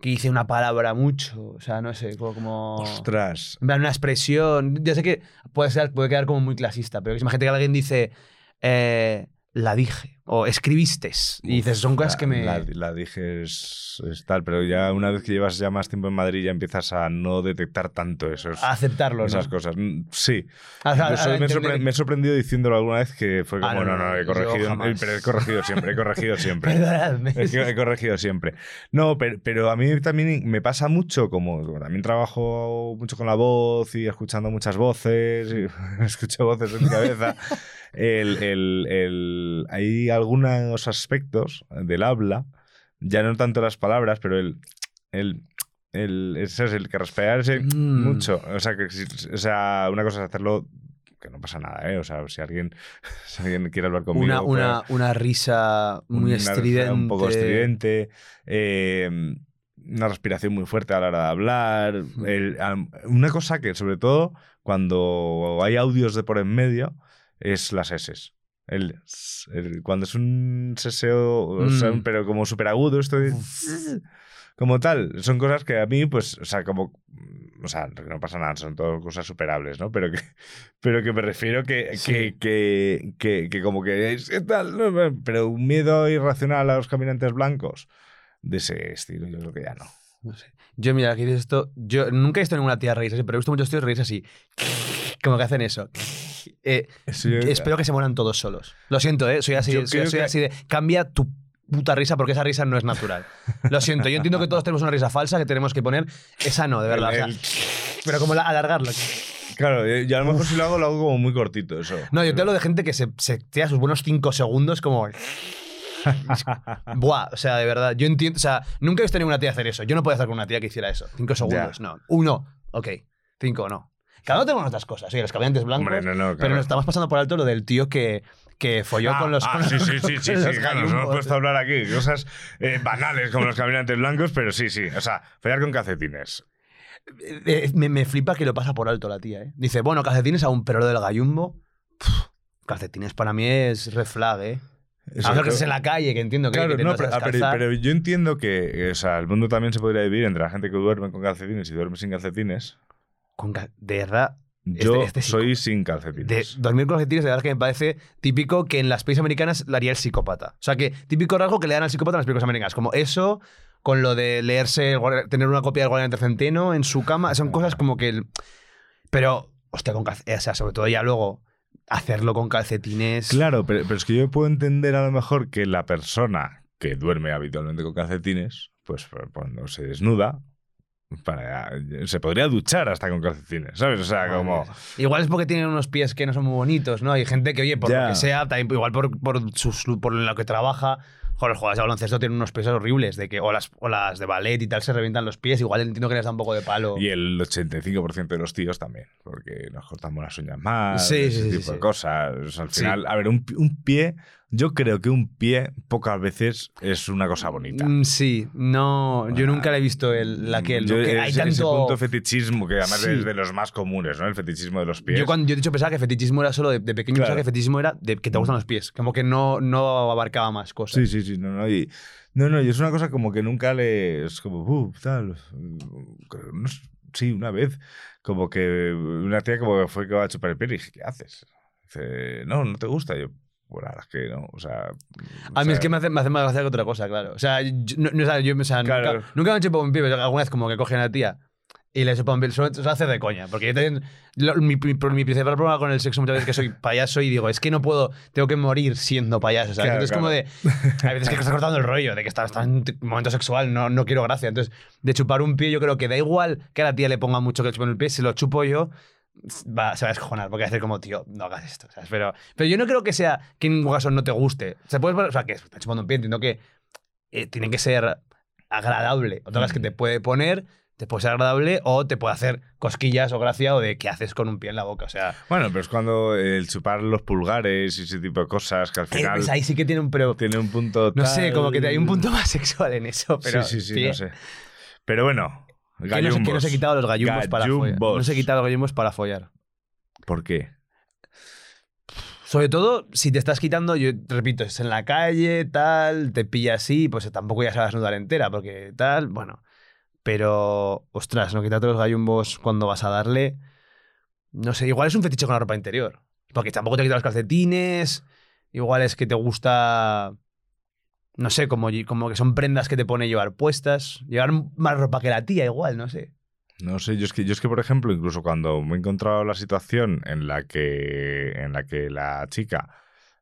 [SPEAKER 6] Que dice una palabra mucho. O sea, no sé, como. como-
[SPEAKER 5] Ostras.
[SPEAKER 6] En plan, una expresión. Ya sé que puede, ser, puede quedar como muy clasista, pero imagínate que alguien dice. eh, la dije. O escribiste. Y dices, son cosas
[SPEAKER 5] La-
[SPEAKER 6] que me.
[SPEAKER 5] La, la dije es, es tal, pero ya una vez que llevas ya más tiempo en Madrid ya empiezas a no detectar tanto esos,
[SPEAKER 6] a aceptarlo, ¿no?
[SPEAKER 5] esas cosas. Mm, Sí.
[SPEAKER 6] A- a-
[SPEAKER 5] soy- me, sorpre- me he sorprendido diciéndolo alguna vez que fue
[SPEAKER 6] Ah,
[SPEAKER 5] como,
[SPEAKER 6] no,
[SPEAKER 5] no, no,
[SPEAKER 6] no,
[SPEAKER 5] he corregido. Pero he corregido siempre, he corregido siempre.
[SPEAKER 6] Perdonadme.
[SPEAKER 5] Es que he corregido siempre. No, pero, pero a mí también me pasa mucho, como, también trabajo mucho con la voz y escuchando muchas voces, y escucho voces en mi cabeza. el, el- el- hay algunos aspectos del habla, ya no tanto las palabras, pero el. el el, ese es el que respirar
[SPEAKER 6] Mm.
[SPEAKER 5] mucho. O sea, que, o sea, una cosa es hacerlo que no pasa nada, ¿eh? O sea, si alguien, si alguien quiere hablar conmigo.
[SPEAKER 6] Una,
[SPEAKER 5] pues-
[SPEAKER 6] una, una risa muy
[SPEAKER 5] una risa
[SPEAKER 6] estridente.
[SPEAKER 5] Un poco estridente. eh, una respiración muy fuerte a la hora de hablar. el- una cosa que, sobre todo, cuando hay audios de por en medio, es las S. El, el- cuando es un seseo, o sea,
[SPEAKER 6] Mm.
[SPEAKER 5] pero como súper agudo, esto como tal, son cosas que a mí, pues, o sea, como, o sea, no pasa nada, son todas cosas superables, ¿no? Pero que, pero que me refiero que,
[SPEAKER 6] Sí.
[SPEAKER 5] que, que, que, que como que es ¿qué tal? No, pero un miedo irracional a los caminantes blancos de ese estilo, yo creo que ya no.
[SPEAKER 6] No sé. Yo, mira, aquí esto. Yo nunca he visto ninguna tía reírse así, pero he visto muchos tíos reírse así. Como que hacen eso. Eh, espero que se mueran todos solos. Lo siento, ¿eh? Soy así, soy,
[SPEAKER 5] creo
[SPEAKER 6] soy
[SPEAKER 5] que-
[SPEAKER 6] así de. Cambia tu puta risa porque esa risa no es natural. Lo siento, yo entiendo que todos tenemos una risa falsa que tenemos que poner. Esa no, de verdad.
[SPEAKER 5] El-
[SPEAKER 6] o sea,
[SPEAKER 5] el-
[SPEAKER 6] pero como la- alargarlo.
[SPEAKER 5] Claro, yo yo a lo mejor si lo hago, lo hago como muy cortito, eso.
[SPEAKER 6] No, yo te hablo de gente que se, se tira sus buenos 5 segundos como. Buah, o sea, de verdad, yo entiendo. O sea, nunca he visto ninguna tía hacer eso. Yo no puedo hacer con una tía que hiciera eso. 5 segundos, no. Uno, ok. Cinco, no. Cada uno tenemos nuestras cosas. Oye, los caminantes blancos.
[SPEAKER 5] Hombre, no, no,
[SPEAKER 6] Pero
[SPEAKER 5] claro.
[SPEAKER 6] nos estamos pasando por alto lo del tío que, que folló
[SPEAKER 5] Ah,
[SPEAKER 6] con los.
[SPEAKER 5] ah,
[SPEAKER 6] con
[SPEAKER 5] sí, sí, sí, sí, sí, claro, nos hemos puesto a hablar aquí cosas eh, banales como los caminantes blancos, pero sí, sí, o sea, follar con calcetines.
[SPEAKER 6] Eh, me, me flipa que lo pasa por alto la tía, ¿eh? Dice, bueno, calcetines aún, pero lo del gallumbo. pf, calcetines para mí es red flag, ¿eh?
[SPEAKER 5] Eso,
[SPEAKER 6] a lo que estés en la calle, que entiendo que,
[SPEAKER 5] Claro,
[SPEAKER 6] que
[SPEAKER 5] no, pero, ah, pero- pero yo entiendo que, o sea, el mundo también se podría dividir entre la gente que duerme con calcetines y duerme sin calcetines.
[SPEAKER 6] Con de verdad,
[SPEAKER 5] Yo
[SPEAKER 6] este
[SPEAKER 5] soy sin
[SPEAKER 6] de
[SPEAKER 5] calcetines.
[SPEAKER 6] dormir con calcetines, de verdad que me parece típico que en las pelis americanas le haría el psicópata. O sea, que típico rasgo que le dan al psicópata en las películas americanas. Como eso, con lo de leerse, tener una copia del Guardián Centeno en su cama. Son cosas como que. el- Pero, hostia, con calcetines. O sea, sobre todo ya luego, hacerlo con calcetines.
[SPEAKER 5] Claro, pero, pero es que yo puedo entender a lo mejor que la persona que duerme habitualmente con calcetines, pues cuando se desnuda, para, se podría duchar hasta con calcetines, ¿sabes? O sea, como...
[SPEAKER 6] Igual es porque tienen unos pies que no son muy bonitos, ¿no? Hay gente que, oye, por
[SPEAKER 5] Ya.
[SPEAKER 6] lo que sea, también, igual por, por, sus- por lo que trabaja, joder, los jugadores de baloncesto tienen unos pies horribles, de que, o, las, o las de ballet y tal se revientan los pies, igual entiendo que les da un poco de palo.
[SPEAKER 5] Y el 85% de los tíos también, porque nos cortamos las uñas más,
[SPEAKER 6] Sí,
[SPEAKER 5] ese
[SPEAKER 6] sí, sí,
[SPEAKER 5] tipo de cosas. O sea, al final, a ver, un pie, yo creo que un pie pocas veces es una cosa bonita.
[SPEAKER 6] Mm, Sí, no, yo nunca le he visto el, la que,
[SPEAKER 5] Yo-
[SPEAKER 6] que hay
[SPEAKER 5] ese, ese
[SPEAKER 6] tanto...
[SPEAKER 5] punto fetichismo, que además
[SPEAKER 6] Sí.
[SPEAKER 5] es de los más comunes, ¿no? El fetichismo de los pies.
[SPEAKER 6] Yo cuando yo de hecho pensaba que fetichismo era solo de, de pequeño,
[SPEAKER 5] Claro.
[SPEAKER 6] pensaba que fetichismo era de que te gustan los pies, como que no, no abarcaba más cosas.
[SPEAKER 5] Sí, sí, sí, no, no, y, no, no, y es una cosa como que nunca le, es como, uh, tal, sí, una vez, como que una tía como que fue que va a chupar el pie y dije, ¿qué haces? Dice, no, no te gusta, yo, bueno, verdad es que no, o sea...
[SPEAKER 6] A mí
[SPEAKER 5] o
[SPEAKER 6] es
[SPEAKER 5] sea,
[SPEAKER 6] que me hace, me hace más gracia que otra cosa, claro. O sea, yo, no, no, sea, yo, o sea,
[SPEAKER 5] Claro.
[SPEAKER 6] nunca, nunca me he chupado un pie, pero alguna vez como que cogen a la tía y le chupan un pie. Suele suele hacer de coña. Porque yo también. lo- mi, mi- mi principal problema con el sexo muchas veces es que soy payaso y digo, es que no puedo, tengo que morir siendo payaso. ¿sabes?
[SPEAKER 5] Claro,
[SPEAKER 6] Entonces, como de. Hay veces que estás cortando el rollo, de que estás está en un momento sexual, no, no quiero gracia. Entonces, de chupar un pie, yo creo que da igual que a la tía le ponga mucho que le chupen el pie, si lo chupo yo. Va, se va a descojonar porque va a decir como, tío, no hagas esto. ¿sabes? Pero, pero yo no creo que sea que en ningún caso no te guste. Se puede, o sea, que está chupando un pie, entiendo que eh, tiene que ser agradable. Otra cosa es que te puede poner, te puede ser agradable o te puede hacer cosquillas o gracia o de qué haces con un pie en la boca. O sea,
[SPEAKER 5] Bueno, pero es cuando el chupar los pulgares y ese tipo de cosas que al
[SPEAKER 6] eh,
[SPEAKER 5] final
[SPEAKER 6] pues ahí sí que tiene un. Pero,
[SPEAKER 5] tiene un punto.
[SPEAKER 6] no sé,
[SPEAKER 5] tal-
[SPEAKER 6] como que hay un punto más sexual en eso. Pero,
[SPEAKER 5] sí, sí, sí,
[SPEAKER 6] pie.
[SPEAKER 5] no sé. Pero bueno,
[SPEAKER 6] Que no, se, que no
[SPEAKER 5] gallumbos.
[SPEAKER 6] se he quitado los gallumbos para follar. No se he quitado los gallumbos para follar.
[SPEAKER 5] ¿Por qué?
[SPEAKER 6] Sobre todo, si te estás quitando, yo repito, es en la calle, tal, te pilla así, pues tampoco ya sabes desnudar entera, porque tal, bueno. Pero, ostras, no quitarte los gallumbos cuando vas a darle. No sé, igual es un fetiche con la ropa interior. Porque tampoco te quitas los calcetines. Igual es que te gusta. No sé, como, como que son prendas que te pone llevar puestas. Llevar más ropa que la tía, igual, no sé.
[SPEAKER 5] No sé, yo es que, yo es que, por ejemplo, incluso cuando me he encontrado la situación en la que, en la, que la chica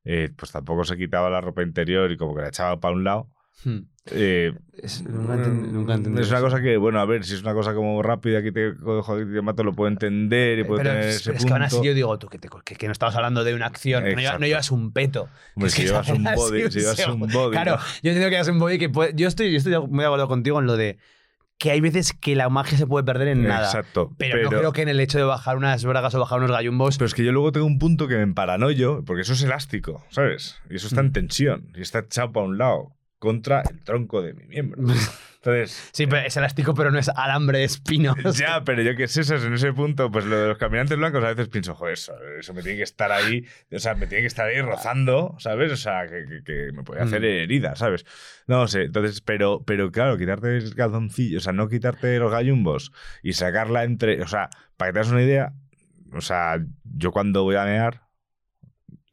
[SPEAKER 5] eh, pues tampoco se quitaba la ropa interior y como que la echaba para un lado,
[SPEAKER 6] Hmm.
[SPEAKER 5] Eh,
[SPEAKER 6] Es- nunca enten- nunca entendí
[SPEAKER 5] es una cosa que, bueno, a ver, si es una cosa como rápida que te te mato, lo puedo entender y puedo
[SPEAKER 6] Pero
[SPEAKER 5] tener
[SPEAKER 6] es,
[SPEAKER 5] ese
[SPEAKER 6] es que aún así
[SPEAKER 5] punto.
[SPEAKER 6] yo digo, tú, que, te- que, que no estabas hablando de una acción, que no, llevas,
[SPEAKER 5] Exacto.
[SPEAKER 6] no llevas un peto.
[SPEAKER 5] Hombre,
[SPEAKER 6] Es
[SPEAKER 5] si
[SPEAKER 6] que
[SPEAKER 5] llevas un body, si llevas un
[SPEAKER 6] segundo.
[SPEAKER 5] body,
[SPEAKER 6] Claro,
[SPEAKER 5] ¿no?
[SPEAKER 6] yo entiendo que llevas un body que puede- Yo estoy, yo estoy muy de acuerdo contigo en lo de que hay veces que la magia se puede perder en nada.
[SPEAKER 5] Exacto.
[SPEAKER 6] Pero, no creo que en el hecho de bajar unas bragas o bajar unos gallumbos.
[SPEAKER 5] Pero es que yo luego tengo un punto que me emparanoyo, porque eso es elástico, ¿sabes? Y eso está
[SPEAKER 6] Mm.
[SPEAKER 5] en tensión, y está echado para un lado, contra el tronco de mi miembro. Entonces,
[SPEAKER 6] Sí, pero es elástico, pero no es alambre de espino.
[SPEAKER 5] ya, pero yo qué sé, ¿sabes? en ese punto, pues lo de los caminantes blancos a veces pienso, joder, eso, eso me tiene que estar ahí, o sea, me tiene que estar ahí rozando, ¿sabes? O sea, que, que- que me puede hacer
[SPEAKER 6] Mm.
[SPEAKER 5] herida, ¿sabes? No sé, entonces, pero, pero claro, quitarte el calzoncillo, o sea, no quitarte los gallumbos y sacarla entre, o sea, para que te hagas una idea, o sea, yo cuando voy a mear,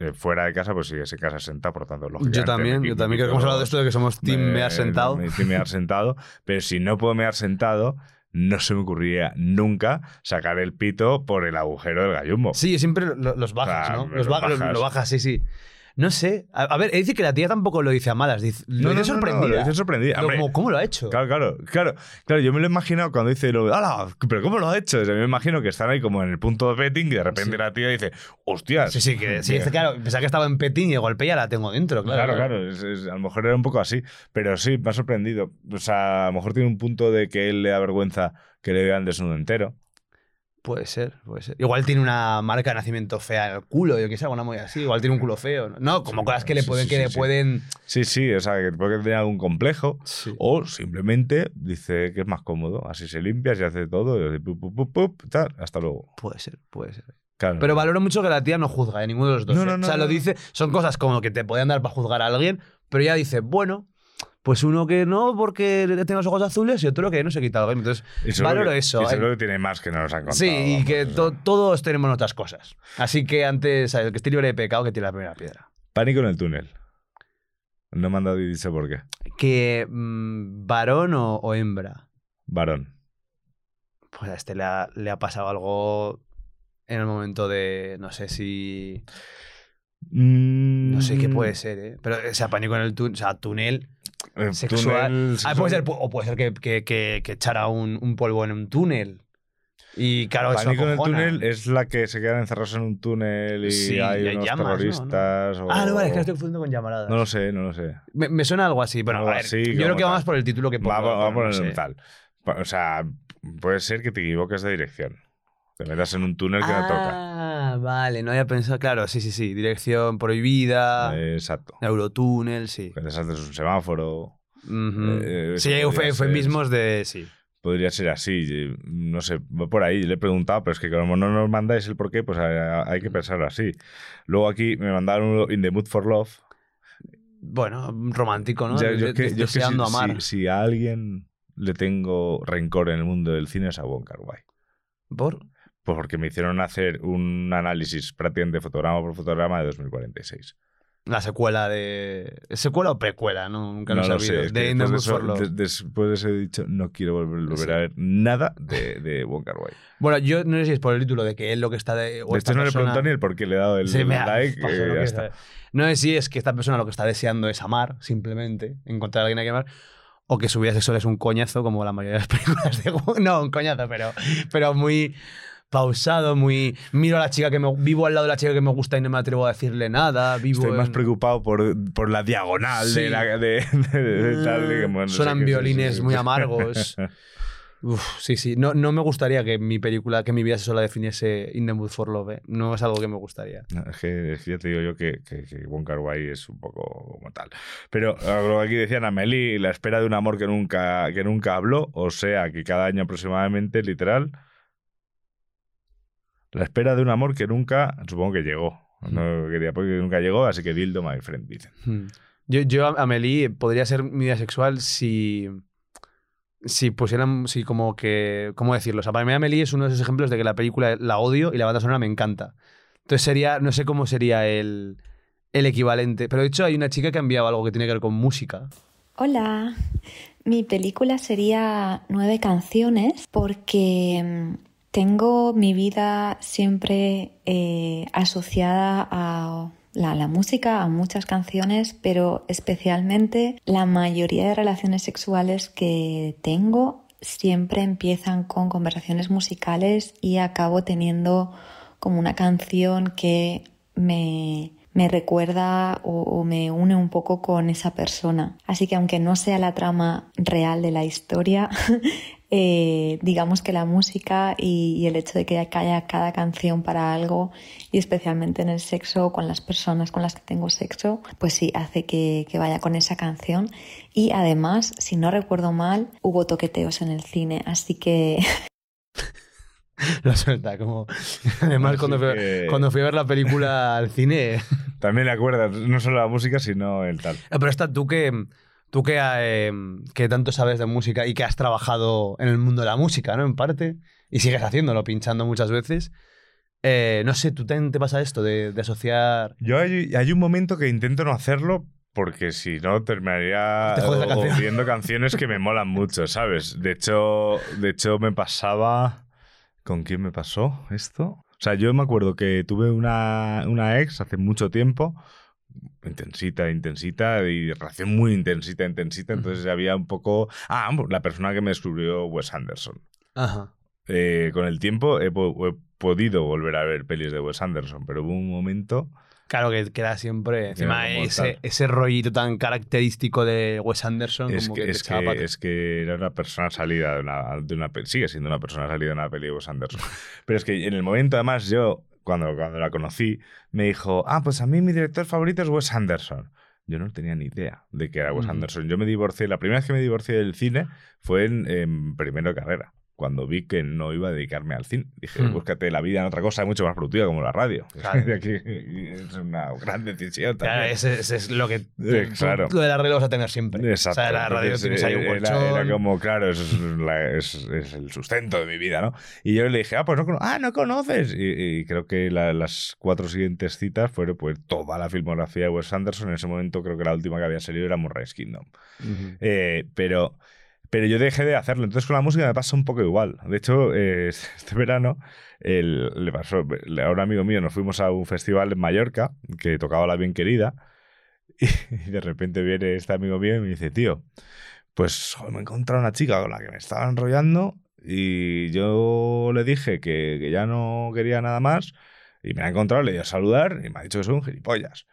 [SPEAKER 5] eh, fuera de casa, pues sigues en casa sentado, por lo tanto, lógicamente.
[SPEAKER 6] Yo también,
[SPEAKER 5] me
[SPEAKER 6] yo también, creo que hemos hablado de esto de que somos team
[SPEAKER 5] me-
[SPEAKER 6] mear sentado.
[SPEAKER 5] me- team mear sentado, pero si no puedo mear sentado, no se me ocurriría nunca sacar el pito por el agujero del gallumbo.
[SPEAKER 6] Sí, siempre lo- los bajas, ¿no?
[SPEAKER 5] me
[SPEAKER 6] Los
[SPEAKER 5] lo
[SPEAKER 6] ba- lo,
[SPEAKER 5] bajas.
[SPEAKER 6] lo bajas, sí, sí. No sé. A, a ver, él dice que la tía tampoco lo dice a malas. Dice, lo dice sorprendida.
[SPEAKER 5] lo dice sorprendida.
[SPEAKER 6] Pero
[SPEAKER 5] Hombre,
[SPEAKER 6] como, ¿Cómo lo ha hecho?
[SPEAKER 5] Claro, claro, claro, claro. Yo me lo he imaginado cuando dice lo ¡Hala! ¿Pero cómo lo ha hecho? O sea, me imagino que están ahí como en el punto de betting y de repente
[SPEAKER 6] Sí.
[SPEAKER 5] la tía dice, ¡hostias!
[SPEAKER 6] Sí, sí, que sí, es que, claro, pensaba que estaba en petín y de golpe ya la tengo dentro, claro.
[SPEAKER 5] Claro, claro, es- es- a lo mejor era un poco así, pero sí, me ha sorprendido. O sea, a lo mejor tiene un punto de que él le da vergüenza que le vean desnudo entero.
[SPEAKER 6] Puede ser, puede ser. Igual tiene una marca de nacimiento fea en el culo, yo qué sé, alguna muy así. Igual tiene un culo feo. No, No, como
[SPEAKER 5] Sí,
[SPEAKER 6] cosas que le pueden,
[SPEAKER 5] sí,
[SPEAKER 6] que
[SPEAKER 5] sí,
[SPEAKER 6] le
[SPEAKER 5] sí.
[SPEAKER 6] pueden.
[SPEAKER 5] Sí, sí, o sea, que puede tener algún complejo. O simplemente dice que es más cómodo. Así se limpia, se hace todo, y así, pup, pup, pup, pup, tal, hasta luego.
[SPEAKER 6] Puede ser, puede ser.
[SPEAKER 5] Claro.
[SPEAKER 6] Pero valoro mucho que la tía no juzga de ninguno de los dos.
[SPEAKER 5] No,
[SPEAKER 6] ¿eh?
[SPEAKER 5] no, no,
[SPEAKER 6] o sea, lo dice, son cosas como que te pueden dar para juzgar a alguien, pero ella dice, bueno, pues uno que no porque tiene los ojos azules y otro que no se quita algo. Entonces,
[SPEAKER 5] Y
[SPEAKER 6] valoro
[SPEAKER 5] que-
[SPEAKER 6] eso.
[SPEAKER 5] Y seguro que tiene más que no nos han contado.
[SPEAKER 6] Sí, y que to- todos tenemos nuestras cosas. Así que antes, el que esté libre de pecado, que tire la primera piedra.
[SPEAKER 5] Pánico en el túnel. No me han dado y dicho por qué.
[SPEAKER 6] Que mm, varón o, o hembra.
[SPEAKER 5] Varón.
[SPEAKER 6] Pues a este le ha, le ha pasado algo en el momento de, no sé si... No sé qué
[SPEAKER 5] Mm.
[SPEAKER 6] puede ser, ¿eh? Pero ese pánico en el túnel, o sea, túnel sexual.
[SPEAKER 5] túnel
[SPEAKER 6] Ah, puede ser, o puede ser que, que, que, que echara un, un polvo en un túnel. Y claro,
[SPEAKER 5] Pánico en el túnel es la que se quedan encerrados en un túnel y
[SPEAKER 6] Sí,
[SPEAKER 5] hay unos
[SPEAKER 6] llamas, ¿no? ¿no?
[SPEAKER 5] terroristas. o-
[SPEAKER 6] Ah, no, vale, es que lo estoy confundiendo con llamaradas.
[SPEAKER 5] No lo sé, no lo sé.
[SPEAKER 6] Me, me suena algo así. Bueno, a ver,
[SPEAKER 5] así,
[SPEAKER 6] yo creo que va más por el título que por.
[SPEAKER 5] Va, va- va
[SPEAKER 6] por- no
[SPEAKER 5] el
[SPEAKER 6] sé.
[SPEAKER 5] tal. O sea, puede ser que te equivoques de dirección. Te metas en un túnel que no toca.
[SPEAKER 6] Ah, vale, no había pensado. Claro, sí, sí, sí. Dirección prohibida,
[SPEAKER 5] Eh, Exacto.
[SPEAKER 6] Eurotúnel, sí.
[SPEAKER 5] Que te saltes un semáforo.
[SPEAKER 6] Ujú.
[SPEAKER 5] Eh,
[SPEAKER 6] sí,
[SPEAKER 5] eso
[SPEAKER 6] hay
[SPEAKER 5] podría ser.
[SPEAKER 6] eufemismos de. Sí.
[SPEAKER 5] Podría ser así. No sé, va por ahí. Le he preguntado, pero es que como no nos mandáis el porqué, pues hay, hay que pensarlo así. Luego aquí me mandaron uno In the Mood for Love.
[SPEAKER 6] Bueno, romántico, ¿no?
[SPEAKER 5] Ya,
[SPEAKER 6] De- de-
[SPEAKER 5] que
[SPEAKER 6] deseando
[SPEAKER 5] si,
[SPEAKER 6] amar.
[SPEAKER 5] si- si a alguien le tengo rencor en el mundo del cine es a Wong Kar Wai.
[SPEAKER 6] ¿Por?
[SPEAKER 5] Pues porque me hicieron hacer un análisis prácticamente fotograma por fotograma de 2046.
[SPEAKER 6] La secuela de. ¿Es secuela o precuela? No, nunca
[SPEAKER 5] no
[SPEAKER 6] lo he sabido.
[SPEAKER 5] sé. es que
[SPEAKER 6] de
[SPEAKER 5] después, de eso, de- después de eso he dicho, no quiero volver, volver
[SPEAKER 6] Sí.
[SPEAKER 5] a ver nada de, de Wong Kar Wai.
[SPEAKER 6] Bueno, yo no sé si es por el título de que él lo que está de. o
[SPEAKER 5] De
[SPEAKER 6] esta
[SPEAKER 5] hecho, no le
[SPEAKER 6] persona-
[SPEAKER 5] preguntado ni el por qué le he dado el,
[SPEAKER 6] Sí, me ha-
[SPEAKER 5] like. eh,
[SPEAKER 6] no
[SPEAKER 5] ya está.
[SPEAKER 6] No sé si es que esta persona lo que está deseando es amar, simplemente, encontrar a alguien a quien amar, o que su vida sexual es un coñazo, como la mayoría de las películas de No, un coñazo, pero, pero muy pausado, muy. Miro a la chica que me. Vivo al lado de la chica que me gusta y no me atrevo a decirle nada. Vivo
[SPEAKER 5] Estoy más preocupado por, por la diagonal
[SPEAKER 6] Sí.
[SPEAKER 5] de la. De, de- de tal, bueno, no
[SPEAKER 6] Suenan violines muy amargos. Uf, sí, sí. No, no me gustaría que mi película, que mi vida sexual la definiese In the Mood for Love. ¿eh? No es algo que me gustaría.
[SPEAKER 5] No, es, que, es que ya te digo yo que, que, que es un poco como tal. Pero lo que aquí decían Amelie, la espera de un amor que nunca, que nunca habló, o sea, que cada año aproximadamente, literal, la espera de un amor que nunca, supongo que llegó. No quería porque nunca llegó, así que dildo, my friend, dicen.
[SPEAKER 6] Hmm. Yo, yo, Amelie, podría ser mi vida sexual si. Si pusieran. Si, como que. ¿Cómo decirlo? O sea, para mí, Amelie es uno de esos ejemplos de que la película la odio y la banda sonora me encanta. Entonces sería. No sé cómo sería el. El equivalente. Pero de hecho, hay una chica que ha enviado algo que tiene que ver con música.
[SPEAKER 12] Hola. Mi película sería Nueve canciones porque mm, tengo mi vida siempre eh, asociada a la, música, a muchas canciones, pero especialmente la mayoría de relaciones sexuales que tengo siempre empiezan con conversaciones musicales y acabo teniendo como una canción que me, me recuerda o, me une un poco con esa persona. Así que aunque no sea la trama real de la historia, eh, digamos que la música y, y, el hecho de que haya cada canción para algo y especialmente en el sexo con las personas con las que tengo sexo, pues sí, hace que, que vaya con esa canción. Y además, si no recuerdo mal, hubo toqueteos en el cine, así que...
[SPEAKER 6] la suelta, como. Además, cuando, fui, que... cuando fui a ver la película al cine.
[SPEAKER 5] También le acuerdas, no solo la música, sino el tal.
[SPEAKER 6] Pero esta, tú que. Tú que, eh, que tanto sabes de música y que has trabajado en el mundo de la música, ¿no? En parte, y sigues haciéndolo, pinchando muchas veces. Eh, no sé, ¿tú te, te pasa esto de, de asociar...?
[SPEAKER 5] Yo hay, hay, un momento que intento no hacerlo porque si no terminaría viendo canciones que me molan mucho, ¿sabes? De hecho, de hecho me pasaba... ¿Con quién me pasó esto? O sea, yo me acuerdo que tuve una, una ex hace mucho tiempo, intensita, intensita, y relación muy intensita, intensita. Entonces había un poco. Ah, la persona que me descubrió Wes Anderson.
[SPEAKER 6] Ajá.
[SPEAKER 5] Eh, con el tiempo he, po he, podido volver a ver pelis de Wes Anderson, pero hubo un momento.
[SPEAKER 6] Claro, que queda siempre. Encima, ese, ese, rollito tan característico de Wes Anderson.
[SPEAKER 5] Es,
[SPEAKER 6] como
[SPEAKER 5] que,
[SPEAKER 6] que,
[SPEAKER 5] es, que, es que era una persona salida de una, de una. Sigue siendo una persona salida de una peli de Wes Anderson. pero es que en el momento, además, yo cuando, cuando la conocí, me dijo, ah, pues a mí mi director favorito es Wes Anderson. Yo no tenía ni idea de que era Wes. Anderson. Yo me divorcié, la primera vez que me divorcié del cine fue en, en primero de carrera, cuando vi que no iba a dedicarme al cine. Dije,
[SPEAKER 6] Mm.
[SPEAKER 5] búscate la vida en otra cosa mucho más productiva como la radio.
[SPEAKER 6] Claro.
[SPEAKER 5] Aquí es una gran decisión también.
[SPEAKER 6] Claro, ese, ese es lo que.
[SPEAKER 5] Eh, claro.
[SPEAKER 6] Lo de la radio vas a tener siempre.
[SPEAKER 5] Exacto.
[SPEAKER 6] O sea, la radio
[SPEAKER 5] Entonces,
[SPEAKER 6] tienes ahí un
[SPEAKER 5] era-
[SPEAKER 6] colchón.
[SPEAKER 5] Era, como, claro, es, la- es, es el sustento de mi vida, ¿no? Y yo le dije, ah, pues no, ah, no conoces. Y, y creo que la- las cuatro siguientes citas fueron pues toda la filmografía de Wes Anderson. En ese momento creo que la última que había salido era Moonrise Kingdom. Eh, pero, pero yo dejé de hacerlo. Entonces con la música me pasa un poco igual. De hecho, eh, este verano el- le pasó, a amigo mío nos fuimos a un festival en Mallorca que tocaba La Bien Querida y de repente viene este amigo mío y me dice, tío, pues joder, me he una chica con la que me estaba enrollando y yo le dije que, que ya no quería nada más y me ha encontrado, le dio a saludar y me ha dicho que soy un gilipollas.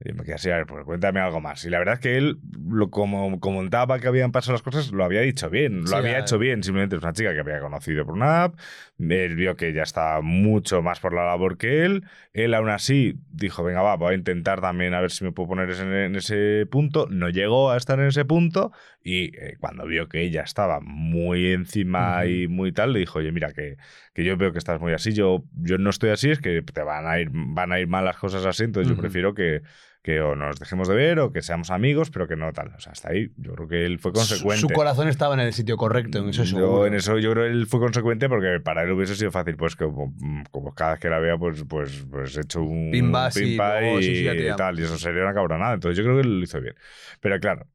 [SPEAKER 5] Y me quedé así, a ver, pues cuéntame algo más. Y la verdad es que él, lo, como comentaba que habían pasado las cosas, lo había dicho bien, lo
[SPEAKER 6] Sí,
[SPEAKER 5] había hecho bien. Simplemente es una chica que había conocido por una app, él vio que ya estaba mucho más por la labor que él. Él aún así dijo, venga, va, voy a intentar también a ver si me puedo poner en, ese punto. No llegó a estar en ese punto y eh, cuando vio que ella estaba muy encima
[SPEAKER 6] Ujú.
[SPEAKER 5] y muy tal, le dijo, oye, mira, que, que yo veo que estás muy así, yo, yo no estoy así, es que te van a ir, van a ir mal las cosas así, entonces
[SPEAKER 6] Ujú.
[SPEAKER 5] yo prefiero que, que o nos dejemos de ver o que seamos amigos, pero que no tal. O sea, hasta ahí yo creo que él fue consecuente.
[SPEAKER 6] Su, su corazón estaba en el sitio correcto, en eso
[SPEAKER 5] Yo
[SPEAKER 6] seguro.
[SPEAKER 5] en eso yo creo que él fue consecuente porque para él hubiese sido fácil, pues como, como cada vez que la vea, pues, pues, pues hecho un
[SPEAKER 6] Pimba,
[SPEAKER 5] pimpa
[SPEAKER 6] luego,
[SPEAKER 5] y,
[SPEAKER 6] sí, sí, llamo.
[SPEAKER 5] tal, y eso sería una cabronada. Entonces yo creo que lo hizo bien. Pero claro,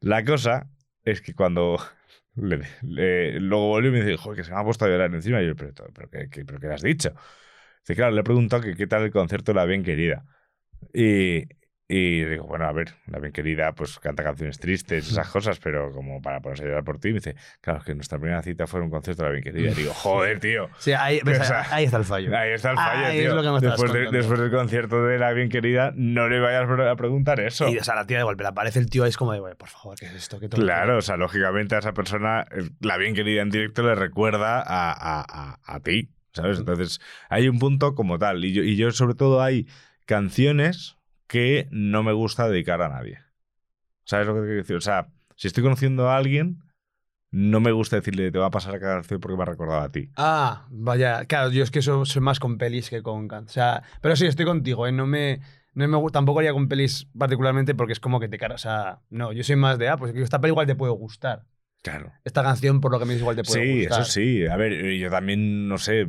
[SPEAKER 5] la cosa es que cuando le- le- luego volvió y me joder, que se me ha puesto a llorar encima, y yo, pero, pero, ¿qué, qué, pero ¿qué le has dicho? Dice, claro, le he preguntado que qué tal el concierto de la bien querida. Y, Y digo, bueno, a ver, la bien querida, pues canta canciones tristes, esas cosas, pero como para ponerse a llorar por ti, me dice, claro, es que nuestra primera cita fue en un concierto de la bien querida. Y digo, joder, tío.
[SPEAKER 6] Sí, ahí, ves,
[SPEAKER 5] o sea,
[SPEAKER 6] ahí está el fallo.
[SPEAKER 5] Ahí está el fallo,
[SPEAKER 6] Ahí
[SPEAKER 5] tío.
[SPEAKER 6] es lo que me
[SPEAKER 5] después, de- después del concierto de la bien querida, no le vayas a preguntar eso.
[SPEAKER 6] Y, o sea, la tía de golpe le aparece el tío, es como de, "Güey, por favor, ¿qué es esto? ¿Qué tontería".
[SPEAKER 5] Claro, o sea, lógicamente a esa persona, eh, la bien querida en directo le recuerda a, a- a- a ti, ¿sabes? Entonces, hay un punto como tal. Y yo, y yo, sobre todo, hay canciones que no me gusta dedicar a nadie. ¿Sabes lo que te quiero decir? O sea, si estoy conociendo a alguien, no me gusta decirle, te va a pasar a canción porque me ha recordado a ti.
[SPEAKER 6] Ah, vaya, claro, yo es que soy más con pelis que con O sea, pero sí, estoy contigo, ¿eh? No me, no me tampoco haría con pelis particularmente porque es como que te cara. O no, yo soy más de, ah, pues esta peli igual te puede gustar.
[SPEAKER 5] Claro.
[SPEAKER 6] Esta canción, por lo que me dices, igual te puede
[SPEAKER 5] Sí,
[SPEAKER 6] gustar.
[SPEAKER 5] eso sí. A ver, y yo también, no sé,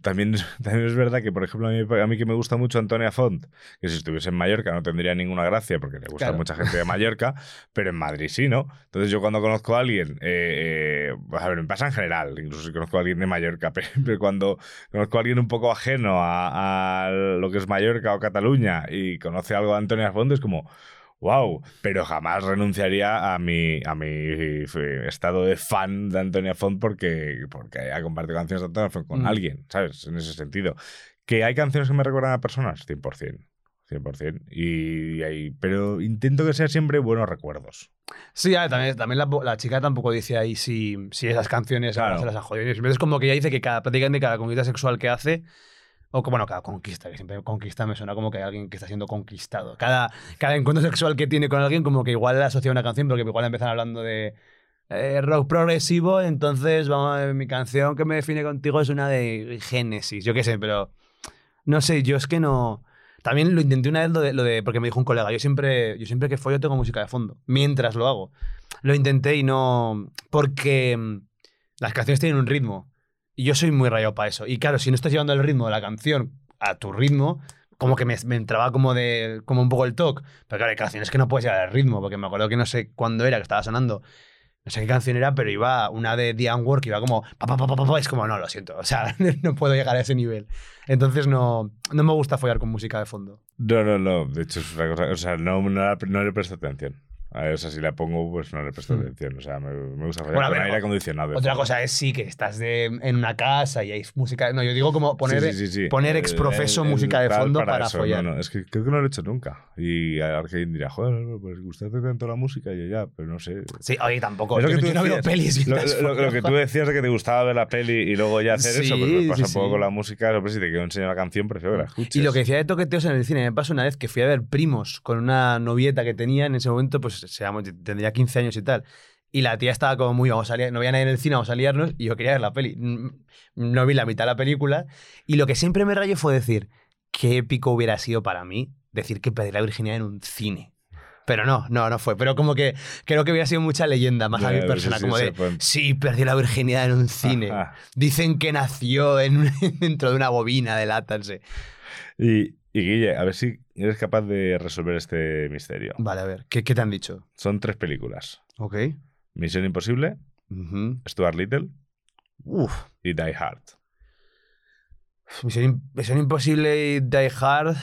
[SPEAKER 5] también, es- también es verdad que, por ejemplo, a mí, a mí que me gusta mucho Antonia Font, que si estuviese en Mallorca no tendría ninguna gracia porque le gusta
[SPEAKER 6] Claro.
[SPEAKER 5] mucha gente de Mallorca, pero en Madrid sí, ¿no? Entonces yo cuando conozco a alguien, eh, eh, a ver, me pasa en general, incluso si conozco a alguien de Mallorca, pero, pero cuando conozco a alguien un poco ajeno a, a lo que es Mallorca o Cataluña y conoce algo de Antonia Font, es como... Wow, pero jamás renunciaría a mi, a mi eh, estado de fan de Antonia Font porque, porque haya compartido canciones de Antonia Font con
[SPEAKER 6] Mm.
[SPEAKER 5] alguien, ¿sabes? En ese sentido. ¿Que hay canciones que me recuerdan a personas? 100%. 100%. Y, y hay- pero intento que sea siempre buenos recuerdos.
[SPEAKER 6] Sí, ver, también, también la, la chica tampoco dice ahí si, si esas canciones
[SPEAKER 5] Claro.
[SPEAKER 6] se las ha jodido. Es como que ella dice que cada, prácticamente cada conquista sexual que hace, o como, bueno, cada conquista, que siempre conquista me suena como que hay alguien que está siendo conquistado. Cada, cada encuentro sexual que tiene con alguien, como que igual asocia una canción, porque igual empiezan hablando de eh, rock progresivo, entonces vamos, mi canción que me define contigo es una de Génesis, yo qué sé, pero no sé, yo es que no. También lo intenté una vez lo de, lo de- porque me dijo un colega, yo siempre, yo siempre que follo tengo música de fondo, mientras lo hago. Lo intenté y no, porque mm, las canciones tienen un ritmo y yo soy muy rayado para eso. Y claro, si no estás llevando el ritmo de la canción a tu ritmo, como que me, entraba como de como un poco el toque. Pero claro, hay canciones que no puedes llevar el ritmo, porque me acuerdo que no sé cuándo era que estaba sonando. No sé qué canción era, pero iba una de The Unwork que iba como. Pa, pa, pa, es como, no, lo siento. O sea, no puedo llegar a ese nivel. Entonces no, no me gusta follar con música de fondo.
[SPEAKER 5] No, no, no. De hecho, es una cosa. O sea, no, no, no le presto atención. A ver, o sea, si la pongo, pues no le presto
[SPEAKER 6] Hmm.
[SPEAKER 5] atención. O sea, me, me gusta follar
[SPEAKER 6] Bueno,
[SPEAKER 5] con
[SPEAKER 6] ver,
[SPEAKER 5] aire acondicionado.
[SPEAKER 6] Otra cosa es sí que estás de, en una casa y hay música. No, yo digo como poner,
[SPEAKER 5] Sí, sí, sí, sí.
[SPEAKER 6] poner ex profeso
[SPEAKER 5] el- el
[SPEAKER 6] música de fondo para,
[SPEAKER 5] eso.
[SPEAKER 6] follar.
[SPEAKER 5] No, no, es que creo que no lo he hecho nunca. Y alguien dirá, joder, pues gustarte tanto la música y yo ya, pero no sé.
[SPEAKER 6] Sí, oye, tampoco.
[SPEAKER 5] Es lo que tú
[SPEAKER 6] yo no veo pelis
[SPEAKER 5] Lo, lo- lo
[SPEAKER 6] follo,
[SPEAKER 5] que tú decías de que te gustaba ver la peli y luego ya hacer eso, pues
[SPEAKER 6] Sí,
[SPEAKER 5] me pasa
[SPEAKER 6] sí,
[SPEAKER 5] un poco
[SPEAKER 6] sí.
[SPEAKER 5] con la música. Pero si te quiero enseñar la canción, prefiero que la escuches.
[SPEAKER 6] Y lo que decía de toqueteos en el cine, me pasó una vez que fui a ver primos con una novieta que tenía en ese momento, pues se llama- tendría 15 años y tal. Y la tía estaba como muy, vamos a liar, no había nadie en el cine, vamos a liarnos, y yo quería ver la peli. Mm, No vi la mitad de la película. Y lo que siempre me rayó fue decir, qué épico hubiera sido para mí decir que perdí la virginidad en un cine. Pero no, no, no fue. Pero como que creo que hubiera sido mucha leyenda más a
[SPEAKER 5] Ya,
[SPEAKER 6] mi
[SPEAKER 5] sí,
[SPEAKER 6] persona,
[SPEAKER 5] sí,
[SPEAKER 6] como
[SPEAKER 5] se
[SPEAKER 6] de,
[SPEAKER 5] pueden-
[SPEAKER 6] sí, perdí la virginidad en un cine.
[SPEAKER 5] Ajá.
[SPEAKER 6] Dicen que nació en un- dentro de una bobina de sé.
[SPEAKER 5] Y, y Guille, a ver si eres capaz de resolver este misterio.
[SPEAKER 6] Vale, a ver, ¿qué, qué te han dicho?
[SPEAKER 5] Son tres películas.
[SPEAKER 6] Ok.
[SPEAKER 5] Misión Imposible. Stuart Little
[SPEAKER 6] Uf.
[SPEAKER 5] y Die Hard.
[SPEAKER 6] Misión, Im- Misión Imposible y Die Hard.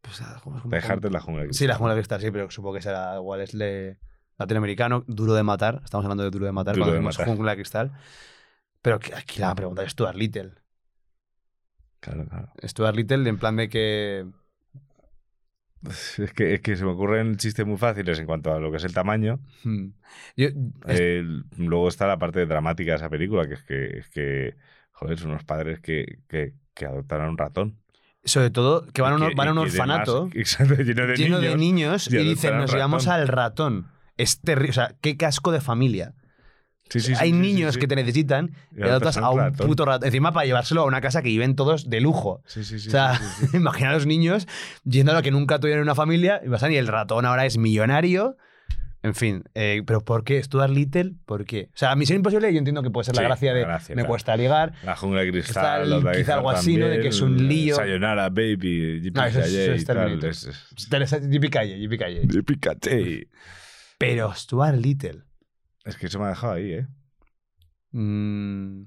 [SPEAKER 6] Pues, ah, ¿cómo- cómo-
[SPEAKER 5] Die Hard es la jungla de
[SPEAKER 6] Sí, la
[SPEAKER 5] cristal.
[SPEAKER 6] jungla de cristal, sí, pero supongo que será igual, es le- latinoamericano, duro de matar. Estamos hablando de duro de matar
[SPEAKER 5] Duro
[SPEAKER 6] cuando
[SPEAKER 5] de matar.
[SPEAKER 6] jungla de cristal. Pero aquí la pregunta es Stuart Little.
[SPEAKER 5] Claro, claro.
[SPEAKER 6] Stuart Little, en plan de que.
[SPEAKER 5] Es que, es que se me ocurren chistes muy fáciles en cuanto a lo que es el tamaño.
[SPEAKER 6] hmm, Yo, es-
[SPEAKER 5] Eh, luego está la parte dramática de esa película, que es que, es que joder, son unos padres que, que, que adoptan a un ratón.
[SPEAKER 6] sobre todo, que van a un, van a un
[SPEAKER 5] demás-
[SPEAKER 6] orfanato
[SPEAKER 5] exacto, lleno de
[SPEAKER 6] lleno
[SPEAKER 5] niños.
[SPEAKER 6] de niños y dicen, nos llevamos
[SPEAKER 5] ratón".
[SPEAKER 6] al ratón. Es terrible. O sea, qué casco de familia.
[SPEAKER 5] Sí, sí,
[SPEAKER 6] Hay
[SPEAKER 5] sí,
[SPEAKER 6] niños que te necesitan
[SPEAKER 5] Y
[SPEAKER 6] adoptas
[SPEAKER 5] a un ratón.
[SPEAKER 6] puto ratón. Encima para llevárselo a una casa que viven todos de lujo.
[SPEAKER 5] Sí, sí, sí,
[SPEAKER 6] o sea, imagina a los niños yendo a lo que nunca tuvieron una familia y pasan y el ratón ahora es millonario. En fin, eh, pero ¿por qué? ¿Stuart Little? ¿Por qué? O sea, Misión Imposible yo entiendo que puede ser la gracia de
[SPEAKER 5] gracia,
[SPEAKER 6] me
[SPEAKER 5] claro.
[SPEAKER 6] cuesta ligar.
[SPEAKER 5] La jungla de cristal,
[SPEAKER 6] quizá
[SPEAKER 5] Hard
[SPEAKER 6] algo así, ¿no? De que es un lío.
[SPEAKER 5] Sayonara, baby,
[SPEAKER 6] No, eso es- eso es
[SPEAKER 5] y tal,
[SPEAKER 6] Terminator.
[SPEAKER 5] es- es-
[SPEAKER 6] Yippee-ki-yay, yippee-ki-yay.
[SPEAKER 5] Yippee-ki-yay.
[SPEAKER 6] Pero Stuart Little.
[SPEAKER 5] Es que se me ha dejado ahí, ¿eh?
[SPEAKER 6] mm,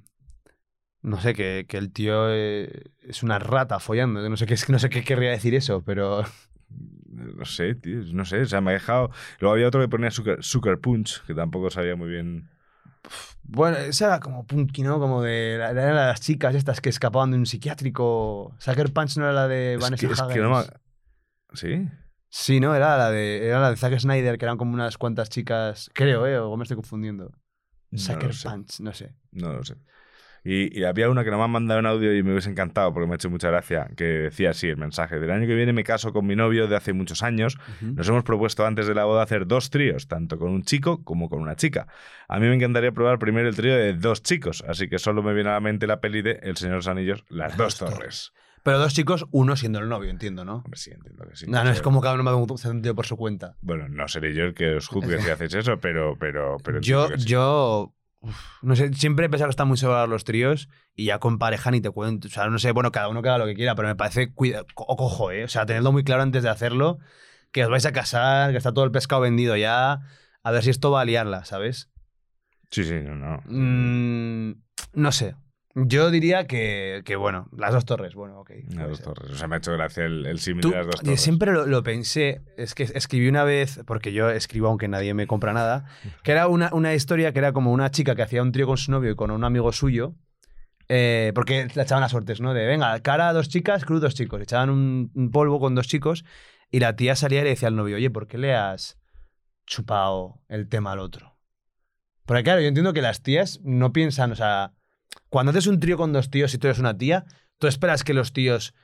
[SPEAKER 6] no sé, que, que el tío eh, es una rata follando. No sé, qué, es no sé qué querría decir eso, pero.
[SPEAKER 5] No sé, tío, no sé, o sea, me ha dejado... Luego había otro que ponía Sucker, Sucker Punch, que tampoco sabía muy bien...
[SPEAKER 6] Bueno, esa era como punky, ¿no? Como de. Era la de las chicas estas que escapaban de un psiquiátrico. Sucker Punch no era la de
[SPEAKER 5] Es
[SPEAKER 6] Vanessa
[SPEAKER 5] que, es que no me-? ¿Sí?
[SPEAKER 6] Sí, no, era la de. Era la de Zack Snyder, que eran como unas cuantas chicas. Creo, ¿eh? O me estoy confundiendo.
[SPEAKER 5] No
[SPEAKER 6] Sucker. Punch, no sé.
[SPEAKER 5] No lo sé. Y, y había una que no me han mandado en audio y me hubiese encantado porque me ha hecho mucha gracia, que decía así el mensaje. Del año que viene me caso con mi novio de hace muchos años. Nos hemos propuesto antes de la boda hacer dos tríos, tanto con un chico como con una chica. A mí me encantaría probar primero el trío de dos chicos, así que solo me viene a la mente la peli de El Señor de los Anillos, Las Dos Torres.
[SPEAKER 6] Pero dos chicos, uno siendo el novio, entiendo, ¿no?
[SPEAKER 5] Hombre, sí, entiendo que sí.
[SPEAKER 6] no, no es como cada uno va tío por su cuenta.
[SPEAKER 5] Bueno, no seré yo el que os juzgue si hacéis eso, pero... pero, pero
[SPEAKER 6] Yo,
[SPEAKER 5] sí.
[SPEAKER 6] yo. uf, no sé, siempre he pensado que están muy sobrados los tríos y ya con pareja ni te cuento. O sea, no sé, bueno, cada uno que haga lo que quiera, pero me parece. Cuida, co- cojo, ¿eh? O sea, tenedlo muy claro antes de hacerlo, que os vais a casar, que está todo el pescado vendido ya. A ver si esto va a liarla, ¿sabes?
[SPEAKER 5] Sí, sí, no, no.
[SPEAKER 6] Mm, no sé. Yo diría que, que, bueno, las dos torres, bueno, ok.
[SPEAKER 5] Las dos
[SPEAKER 6] ser.
[SPEAKER 5] torres. O sea, me ha hecho gracia el, el símil de las dos torres.
[SPEAKER 6] siempre lo, lo pensé, es que escribí una vez, porque yo escribo aunque nadie me compra nada, que era una, una historia que era como una chica que hacía un trío con su novio y con un amigo suyo, eh, porque le echaban las suertes, ¿no? De, venga, cara dos chicas, cruz dos chicos. Echaban un, un polvo con dos chicos y la tía salía y le decía al novio, oye, ¿por qué le has chupado el tema al otro? Porque claro, yo entiendo que las tías no piensan, o sea, cuando haces un trío con dos tíos y tú eres una tía, tú esperas que los tíos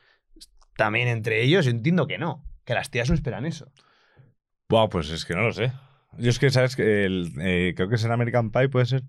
[SPEAKER 6] también entre ellos, yo entiendo que no, que las tías no esperan eso.
[SPEAKER 5] Buah, pues es que no lo sé. Yo es que, ¿sabes? el, eh, creo que es en American Pie, puede ser.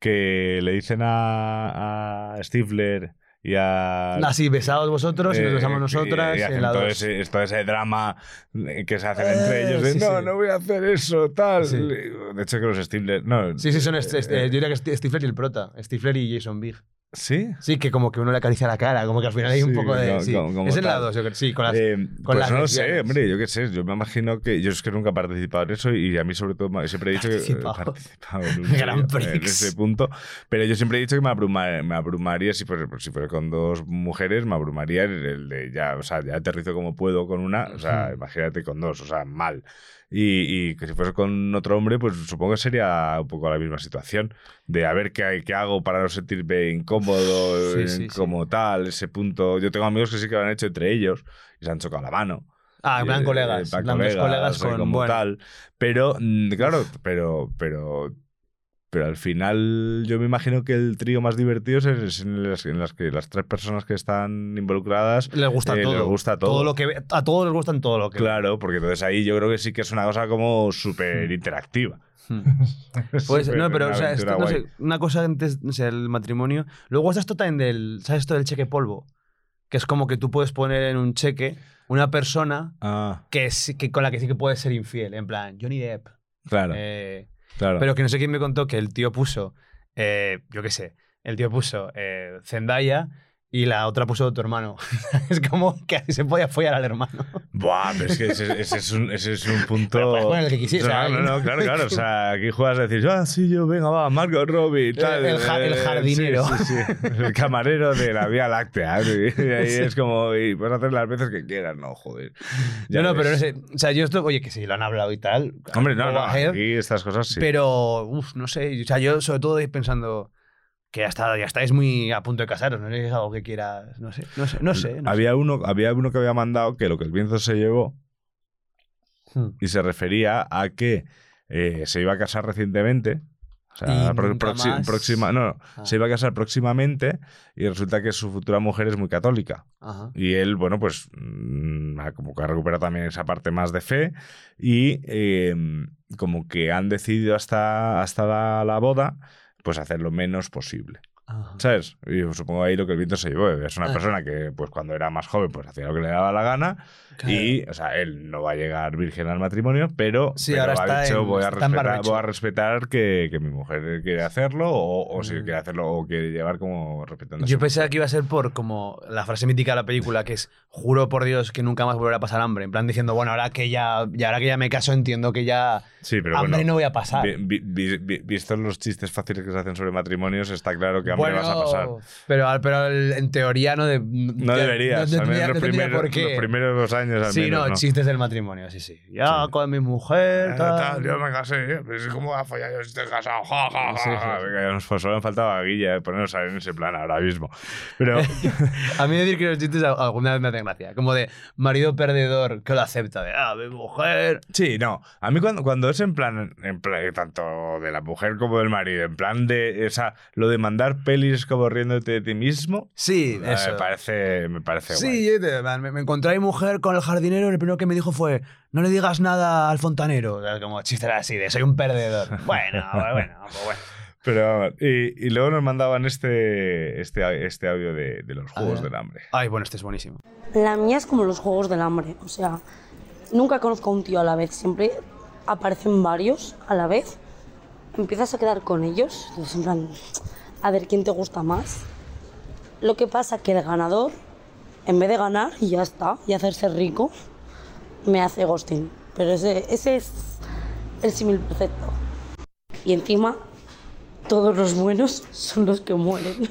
[SPEAKER 5] Que le dicen a, a Stifler y a.
[SPEAKER 6] Así, besados vosotros y nos
[SPEAKER 5] eh,
[SPEAKER 6] besamos
[SPEAKER 5] y-
[SPEAKER 6] nosotras
[SPEAKER 5] y hacen
[SPEAKER 6] en la
[SPEAKER 5] todo ese, todo ese drama eh, que se hacen entre
[SPEAKER 6] Eh,
[SPEAKER 5] ellos. De,
[SPEAKER 6] sí,
[SPEAKER 5] no,
[SPEAKER 6] sí.
[SPEAKER 5] no voy a hacer eso, tal.
[SPEAKER 6] Sí.
[SPEAKER 5] De hecho, que los Stifler. No,
[SPEAKER 6] Sí, sí, son est- est-
[SPEAKER 5] eh,
[SPEAKER 6] eh, yo diría que Sti- Stifler y el prota. Stifler y Jason Big.
[SPEAKER 5] ¿Sí?
[SPEAKER 6] Sí, que como que uno le acaricia la cara, como que al final hay un
[SPEAKER 5] Sí,
[SPEAKER 6] poco de.
[SPEAKER 5] como-
[SPEAKER 6] sí.
[SPEAKER 5] como- como
[SPEAKER 6] es en la
[SPEAKER 5] tal.
[SPEAKER 6] 2, yo creo. Sí, con las.
[SPEAKER 5] Eh,
[SPEAKER 6] con
[SPEAKER 5] pues
[SPEAKER 6] las
[SPEAKER 5] no lo sé, hombre, yo qué sé, yo me imagino que yo es que nunca he participado en eso y a mí sobre todo siempre he dicho que he
[SPEAKER 6] Participado.
[SPEAKER 5] participado en, un
[SPEAKER 6] Gran
[SPEAKER 5] en ese punto, pero yo siempre he dicho que me, abruma- me abrumaría si fuera, si fuera con dos mujeres, me abrumaría el, de ya, o sea, ya aterrizo como puedo con una, o sea, imagínate con dos, o sea, mal. Y, y que si fuese con otro hombre, pues supongo que sería un poco la misma situación. De a ver qué, qué hago para no sentirme incómodo
[SPEAKER 6] Sí, sí, sí.
[SPEAKER 5] como tal, ese punto. Yo tengo amigos que sí que lo han hecho entre ellos y se han chocado la mano.
[SPEAKER 6] Ah, plan
[SPEAKER 5] eh,
[SPEAKER 6] colegas. dos colegas
[SPEAKER 5] eh,
[SPEAKER 6] con.
[SPEAKER 5] como
[SPEAKER 6] bueno.
[SPEAKER 5] tal. Pero, mm, claro, pero, pero, pero al final yo me imagino que el trío más divertido es es en las, en las que las tres personas que están involucradas
[SPEAKER 6] Les gusta
[SPEAKER 5] eh,
[SPEAKER 6] todo.
[SPEAKER 5] les gusta todo.
[SPEAKER 6] lo que a todos les gustan todo lo que.
[SPEAKER 5] Claro, porque entonces ahí yo creo que sí que es una cosa como súper interactiva.
[SPEAKER 6] Pues,
[SPEAKER 5] Súper
[SPEAKER 6] no, pero o sea, esto, no sé, una cosa antes, sé, el matrimonio. Luego está esto también del, ¿sabes esto del cheque polvo? Que es como que tú puedes poner en un cheque una persona
[SPEAKER 5] Ah,
[SPEAKER 6] que, sí- que con la que sí que puedes ser infiel, en plan, Johnny Depp.
[SPEAKER 5] claro,
[SPEAKER 6] Eh, Pero que no sé quién me contó que el tío puso, eh, yo qué sé, el tío puso eh, Zendaya y la otra puso tu hermano. es como que se podía follar al hermano.
[SPEAKER 5] Buah, pero es que ese, ese es, un, ese es un punto.
[SPEAKER 6] Pero puedes poner el que quisieras,
[SPEAKER 5] No,
[SPEAKER 6] o sea,
[SPEAKER 5] no, no, claro, claro. O sea, aquí juegas a decir, ah, sí, yo, venga, va, Marco Robbie, tal.
[SPEAKER 6] el ja- el
[SPEAKER 5] eh,
[SPEAKER 6] jardinero.
[SPEAKER 5] Sí, sí, sí. El camarero de la Vía Láctea. ¿eh? Y ahí es como, y puedes hacer las veces que quieras, no, joder. Ya
[SPEAKER 6] no, no, pero no
[SPEAKER 5] ves.
[SPEAKER 6] sé. O sea, yo esto, oye, que sí, lo han hablado y tal.
[SPEAKER 5] Hombre, no, no, aquí estas cosas sí.
[SPEAKER 6] Pero, uff, no sé. O sea, yo sobre todo pensando que ya, está, ya estáis muy a punto de casaros, no es algo que quieras, no sé, no sé, no sé. no sé.
[SPEAKER 5] había, uno, había uno que había mandado que lo que el viento se llevó
[SPEAKER 6] Hmm.
[SPEAKER 5] y se refería a que eh, se iba a casar recientemente. O sea,
[SPEAKER 6] más.
[SPEAKER 5] próxima, no,
[SPEAKER 6] Ah.
[SPEAKER 5] se iba a casar próximamente y resulta que su futura mujer es muy católica.
[SPEAKER 6] Ajá.
[SPEAKER 5] Y él, bueno, pues mm, ha- como que ha recuperado también esa parte más de fe y eh, como que han decidido hasta, hasta la, la boda pues hacer lo menos posible.
[SPEAKER 6] Ajá.
[SPEAKER 5] ¿Sabes? Y supongo ahí lo que el viento se llevó. Es una
[SPEAKER 6] Ah.
[SPEAKER 5] persona que, pues cuando era más joven, pues hacía lo que le daba la gana.
[SPEAKER 6] Claro.
[SPEAKER 5] Y, o sea, él no va a llegar virgen al matrimonio, pero,
[SPEAKER 6] Sí,
[SPEAKER 5] pero
[SPEAKER 6] ahora
[SPEAKER 5] ha
[SPEAKER 6] está
[SPEAKER 5] dicho,
[SPEAKER 6] en-
[SPEAKER 5] voy, a
[SPEAKER 6] está
[SPEAKER 5] respetar, voy a respetar que, que mi mujer quiere hacerlo, o, o si
[SPEAKER 6] Mm.
[SPEAKER 5] quiere hacerlo, o quiere llevar como respetando
[SPEAKER 6] Yo pensaba que iba a ser por como la frase mítica de la película, que es juro por Dios que nunca más volverá a pasar hambre. En plan diciendo, bueno, ahora que ya, ya ahora que ya me caso, entiendo que ya
[SPEAKER 5] Sí, pero
[SPEAKER 6] hambre
[SPEAKER 5] bueno,
[SPEAKER 6] no voy a pasar.
[SPEAKER 5] vi- vi- vi- vi- vistos los chistes fáciles que se hacen sobre matrimonios, está claro que hambre
[SPEAKER 6] Bueno,
[SPEAKER 5] vas a pasar.
[SPEAKER 6] Pero, pero en teoría no, de-
[SPEAKER 5] No deberías,
[SPEAKER 6] no
[SPEAKER 5] al menos
[SPEAKER 6] tendría-
[SPEAKER 5] los
[SPEAKER 6] no
[SPEAKER 5] primeros-
[SPEAKER 6] qué.
[SPEAKER 5] los primeros dos años al
[SPEAKER 6] Sí,
[SPEAKER 5] menos,
[SPEAKER 6] no,
[SPEAKER 5] ¿no?
[SPEAKER 6] chistes del matrimonio, sí, sí. Ya con mi mujer,
[SPEAKER 5] Eh,
[SPEAKER 6] tal.
[SPEAKER 5] tal, yo me casé, ¿eh? pero es como a follar, yo estoy casado. Ja, ja, ja,
[SPEAKER 6] Sí, sí,
[SPEAKER 5] ja.
[SPEAKER 6] sí.
[SPEAKER 5] Venga, ya nos pues, solo faltaba Guilla, eh, ponernos en ese plan ahora mismo. Pero
[SPEAKER 6] A mí decir que los chistes alguna vez me hacen gracia. Como de marido perdedor que lo acepta. De, ah, mi mujer.
[SPEAKER 5] sí, no. A mí cuando, cuando es en plan, en plan, tanto de la mujer como del marido, en plan de esa, lo de mandar pelis como riéndote de ti mismo,
[SPEAKER 6] Sí, eso.
[SPEAKER 5] me parece, me parece guay.
[SPEAKER 6] Sí, te- me, me encontré a mi mujer con el jardinero y el primero que me dijo fue, no le digas nada al fontanero. O sea, como chistes así de, soy un perdedor. bueno, bueno, pues bueno.
[SPEAKER 5] Pero vamos, y, y luego nos mandaban este, este, este audio de, de los Juegos del Hambre.
[SPEAKER 6] Ay, bueno, este es buenísimo.
[SPEAKER 13] La mía es como los juegos del hambre, o sea, nunca conozco a un tío a la vez, siempre aparecen varios a la vez, empiezas a quedar con ellos, entonces, en plan, a ver quién te gusta más. Lo que pasa que el ganador, en vez de ganar y ya está, y hacerse rico, me hace ghosting. Pero ese, ese es el símil perfecto. Y encima, todos los buenos son los que mueren.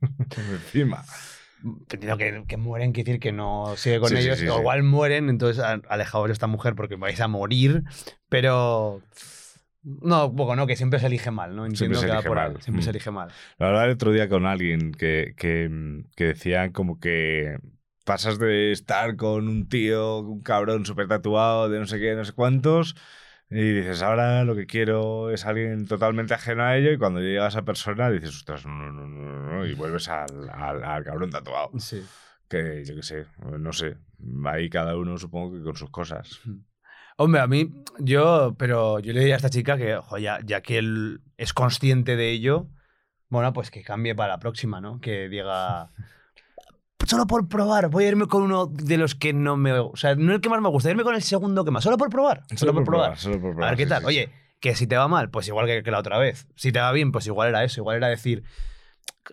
[SPEAKER 5] Encima.
[SPEAKER 6] Entiendo que, que mueren, quiere decir que no sigue con
[SPEAKER 5] Sí,
[SPEAKER 6] ellos.
[SPEAKER 5] sí, sí.
[SPEAKER 6] igual mueren, entonces alejaos de esta mujer porque vais a morir. Pero. No, poco no, que siempre se elige mal, ¿no? Entiendo
[SPEAKER 5] Siempre se
[SPEAKER 6] que va
[SPEAKER 5] elige
[SPEAKER 6] por ahí,
[SPEAKER 5] mal.
[SPEAKER 6] Siempre se
[SPEAKER 5] Mm.
[SPEAKER 6] elige mal.
[SPEAKER 5] Lo hablaba el otro día con alguien que, que, que decía como que pasas de estar con un tío, un cabrón súper tatuado, de no sé qué, no sé cuántos, y dices, ahora lo que quiero es alguien totalmente ajeno a ello, y cuando llega esa persona dices, ostras, no, no, no, no, no", y vuelves al, al, al cabrón tatuado.
[SPEAKER 6] Sí.
[SPEAKER 5] Que yo qué sé, no sé, ahí cada uno supongo que con sus cosas.
[SPEAKER 6] Hombre, a mí, yo, pero yo le diría a esta chica que, ojo, ya, ya que él es consciente de ello, bueno, pues que cambie para la próxima, ¿no? Que diga, solo por probar, voy a irme con uno de los que no me... O sea, no el que más me gusta, irme con el segundo que más, solo por probar, solo, por probar.
[SPEAKER 5] solo por
[SPEAKER 6] A
[SPEAKER 5] probar,
[SPEAKER 6] ver qué
[SPEAKER 5] sí,
[SPEAKER 6] tal.
[SPEAKER 5] sí,
[SPEAKER 6] Oye, que si te va mal, pues igual que, que la otra vez. Si te va bien, pues igual era eso, igual era decir...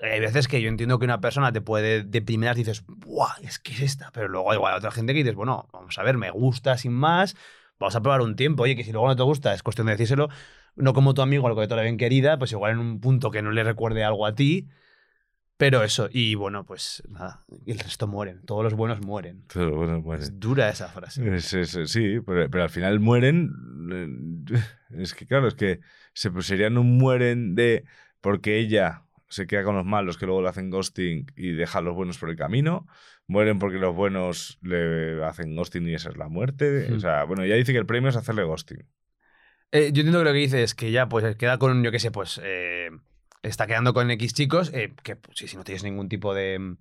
[SPEAKER 6] Hay veces que yo entiendo que una persona te puede, de primeras dices, ¡buah! Es que es esta. Pero luego igual hay otra gente que dices, bueno, vamos a ver, me gusta sin más, vamos a probar un tiempo. Oye, que si luego no te gusta, es cuestión de decírselo. No como tu amigo, al que te la bien querida, pues igual en un punto que no le recuerde algo a ti. Pero eso, y bueno, pues nada, el resto mueren. Todos los buenos mueren.
[SPEAKER 5] Todo bueno, mueren.
[SPEAKER 6] Es dura esa frase.
[SPEAKER 5] Es- es- sí, pero, pero al final mueren. eh, Es que, claro, es que se, pues serían un mueren de. Porque ella se queda con los malos que luego le hacen ghosting y deja a los buenos por el camino. Mueren porque los buenos le hacen ghosting y esa es la muerte. O sea, bueno, ya dice que el premio es hacerle ghosting.
[SPEAKER 6] Eh, yo entiendo que lo que dice es que ya pues queda con, yo qué sé, pues eh, está quedando con X chicos, eh, que pues, sí, si no tienes ningún tipo de...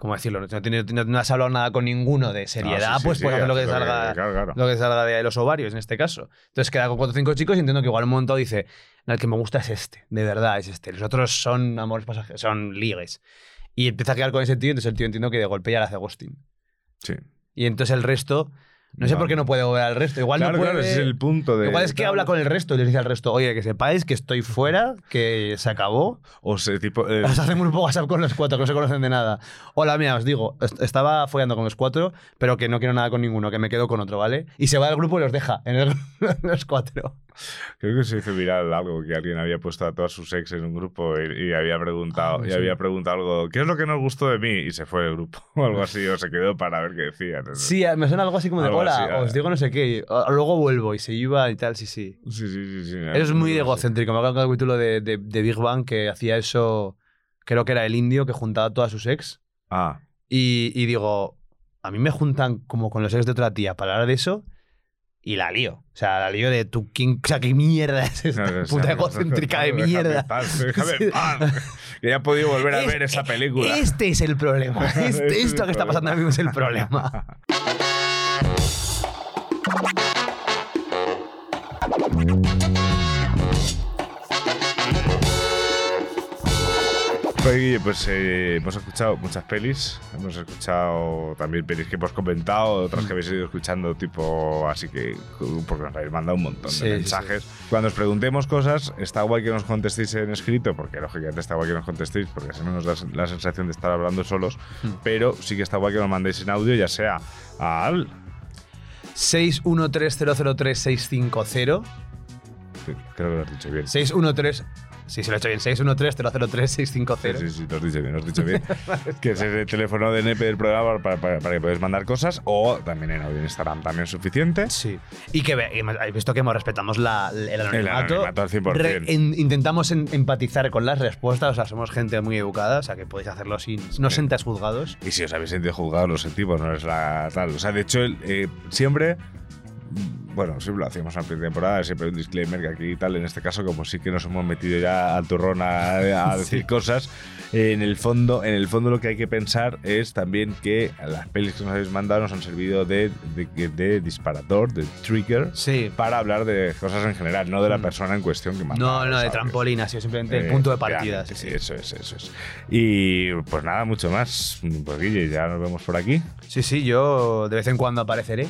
[SPEAKER 6] ¿Cómo decirlo? No, tienes- no- no has hablado nada con ninguno de seriedad,
[SPEAKER 5] Ah, sí, sí,
[SPEAKER 6] pues
[SPEAKER 5] sí,
[SPEAKER 6] puedes hacer lo que, salga,
[SPEAKER 5] claro, claro.
[SPEAKER 6] lo que salga de los ovarios en este caso. Entonces queda con cuatro o cinco chicos y entiendo que igual un momento dice, "No, el que me gusta es este, de verdad es este. Los otros son amores pasajeros, son ligues. Y empieza a quedar con ese tío, entonces el tío entiendo que de golpe ya le hace ghosting.
[SPEAKER 5] Sí.
[SPEAKER 6] Y entonces el resto, no sé por qué no puede volver al resto. Igual
[SPEAKER 5] claro,
[SPEAKER 6] no puede...
[SPEAKER 5] claro, ese es el punto de.
[SPEAKER 6] Igual es que habla con el resto y le dice al resto, oye, que sepáis que estoy fuera, que se acabó.
[SPEAKER 5] O sea, tipo. eh,
[SPEAKER 6] Os hacen un WhatsApp con los cuatro, que no se conocen de nada. Hola, mira, os digo, est- estaba follando con los cuatro, pero que no quiero nada con ninguno, que me quedo con otro, ¿vale? Y se va al grupo y los deja en, el- en los cuatro.
[SPEAKER 5] Creo que se hizo viral algo que alguien había puesto a todas sus ex en un grupo y, y había preguntado
[SPEAKER 6] Ah,
[SPEAKER 5] y
[SPEAKER 6] sí.
[SPEAKER 5] había preguntado algo, ¿qué es lo que nos gustó de mí? Y se fue del grupo o algo así, o se quedó para ver qué decían.
[SPEAKER 6] Sí, me suena algo así como de,
[SPEAKER 5] Algo
[SPEAKER 6] hola,
[SPEAKER 5] así, ah.
[SPEAKER 6] os digo no sé qué, "Ah, luego vuelvo y se iba y tal, sí, sí.
[SPEAKER 5] Sí, sí, sí. sí
[SPEAKER 6] Eso es muy egocéntrico. Me acuerdo del capítulo de, de, de Big Bang que hacía eso, creo que era el indio que juntaba a todas sus ex.
[SPEAKER 5] Ah,
[SPEAKER 6] Y, y digo, a mí me juntan como con los ex de otra tía para hablar de eso y la lío. O sea, la lío de tú, ¿quién, o sea, ¿qué mierda es esta
[SPEAKER 5] No, no,
[SPEAKER 6] puta
[SPEAKER 5] no,
[SPEAKER 6] egocéntrica de
[SPEAKER 5] déjame
[SPEAKER 6] mierda?
[SPEAKER 5] déjame paz. Que ya he podido volver a
[SPEAKER 6] Es-
[SPEAKER 5] ver esa película.
[SPEAKER 6] Este es el problema. Este-
[SPEAKER 5] es
[SPEAKER 6] esto que está pasando ahora mismo es el problema.
[SPEAKER 5] Pues, pues eh, hemos escuchado muchas pelis, hemos escuchado también pelis que hemos comentado, otras que habéis ido escuchando, tipo, así que, porque nos habéis mandado un montón de
[SPEAKER 6] sí,
[SPEAKER 5] mensajes. Cuando os preguntemos cosas, está guay que nos contestéis en escrito, porque lógicamente está guay que nos contestéis, porque así no nos da la sensación de estar hablando solos,
[SPEAKER 6] Hmm.
[SPEAKER 5] pero sí que está guay que nos mandéis en audio, ya sea al...
[SPEAKER 6] 613003650.
[SPEAKER 5] Creo que lo has dicho bien.
[SPEAKER 6] 613 Sí, se lo he hecho bien. 613-003-650.
[SPEAKER 5] Sí, sí, sí, lo has dicho bien, lo has dicho bien. que es el teléfono de NEPE del programa para, para- para que podáis mandar cosas o también en audio en Instagram también es suficiente.
[SPEAKER 6] Sí. Y que habéis visto que respetamos la, el anonimato.
[SPEAKER 5] anonimato al 100%.
[SPEAKER 6] Re- in- intentamos en- empatizar con las respuestas, o sea, somos gente muy educada, o sea, que podéis hacerlo sin. No sentáis juzgados.
[SPEAKER 5] Y si os habéis sentido juzgados, lo sentimos, no es la tal. O sea, de hecho, el- eh, siempre. Bueno, siempre lo hacíamos en la primera temporada, siempre hay un disclaimer que aquí y tal. En este caso, como sí que nos hemos metido ya al turrón a, a decir
[SPEAKER 6] Sí.
[SPEAKER 5] cosas, eh, en el fondo, en el fondo lo que hay que pensar es también que las pelis que nos habéis mandado nos han servido de, de, de disparador, de trigger, para hablar de cosas en general, no de la persona en cuestión que manda.
[SPEAKER 6] No, no, de trampolín, ha sido simplemente el
[SPEAKER 5] Eh,
[SPEAKER 6] punto de partida. sí, sí.
[SPEAKER 5] Eso es, eso es. Y pues nada, mucho más. Pues Guille, ya nos vemos por aquí.
[SPEAKER 6] Sí, sí, yo de vez en cuando apareceré.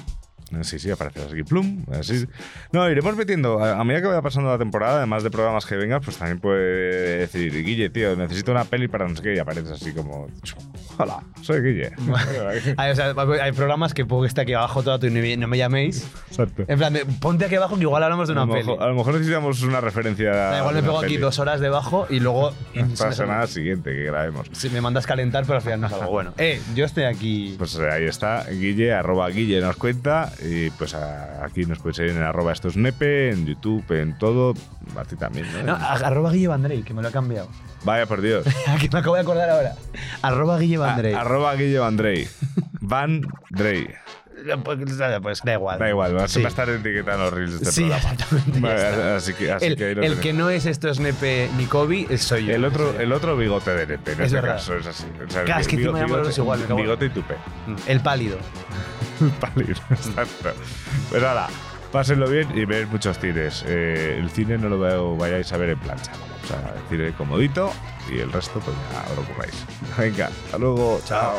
[SPEAKER 5] Sí, sí, apareces aquí, plum. Así. No, iremos metiendo. A, a medida que vaya pasando la temporada, además de programas que vengas, pues también puede decir, Guille, tío, necesito una peli para no sé qué, y apareces así como, hola, soy Guille.
[SPEAKER 6] Hay, o sea, hay programas que pongo este aquí abajo todo y no me, llaméis.
[SPEAKER 5] Exacto.
[SPEAKER 6] En plan, de, ponte aquí abajo que igual hablamos de una peli.
[SPEAKER 5] mejor, a lo mejor necesitamos una referencia.
[SPEAKER 6] Da igual me pego aquí dos horas debajo y luego.
[SPEAKER 5] Para la semana siguiente que grabemos.
[SPEAKER 6] Si me mandas calentar, pero al final no es algo bueno. Eh, yo estoy aquí.
[SPEAKER 5] Pues ahí está, Guille, arroba Guille nos cuenta. Y pues a- aquí nos puedes seguir en arroba estos nepe, en YouTube, en todo. A ti también, ¿no?
[SPEAKER 6] No, a- arroba Guille Vandrey, que me lo he cambiado.
[SPEAKER 5] Vaya por Dios.
[SPEAKER 6] que me acabo de acordar ahora. Arroba Guille Vandrey.
[SPEAKER 5] A- arroba Guille Van Drey. Van Drey.
[SPEAKER 6] Pues, da igual.
[SPEAKER 5] Da igual, va,
[SPEAKER 6] Sí.
[SPEAKER 5] va a estar etiquetando los reels de este
[SPEAKER 6] Sí,
[SPEAKER 5] programa.
[SPEAKER 6] exactamente.
[SPEAKER 5] Vale, así que, así
[SPEAKER 6] el,
[SPEAKER 5] que ahí lo
[SPEAKER 6] el que no es esto es Nepe ni Kobe, soy yo.
[SPEAKER 5] El otro, el otro bigote de Nepe, en
[SPEAKER 6] Es
[SPEAKER 5] este
[SPEAKER 6] verdad.
[SPEAKER 5] caso es así. O sea,
[SPEAKER 6] Claro, es que
[SPEAKER 5] bigote-
[SPEAKER 6] encima llaman los igual, me
[SPEAKER 5] Bigote y tupe.
[SPEAKER 6] El pálido.
[SPEAKER 5] Pálido, exacto. Pues nada, pásenlo bien y veis muchos cines. Eh, el cine no lo veo- vayáis a ver en plancha. Sea, el cine comodito y el resto pues ya os lo curráis. Venga, hasta luego. Chao.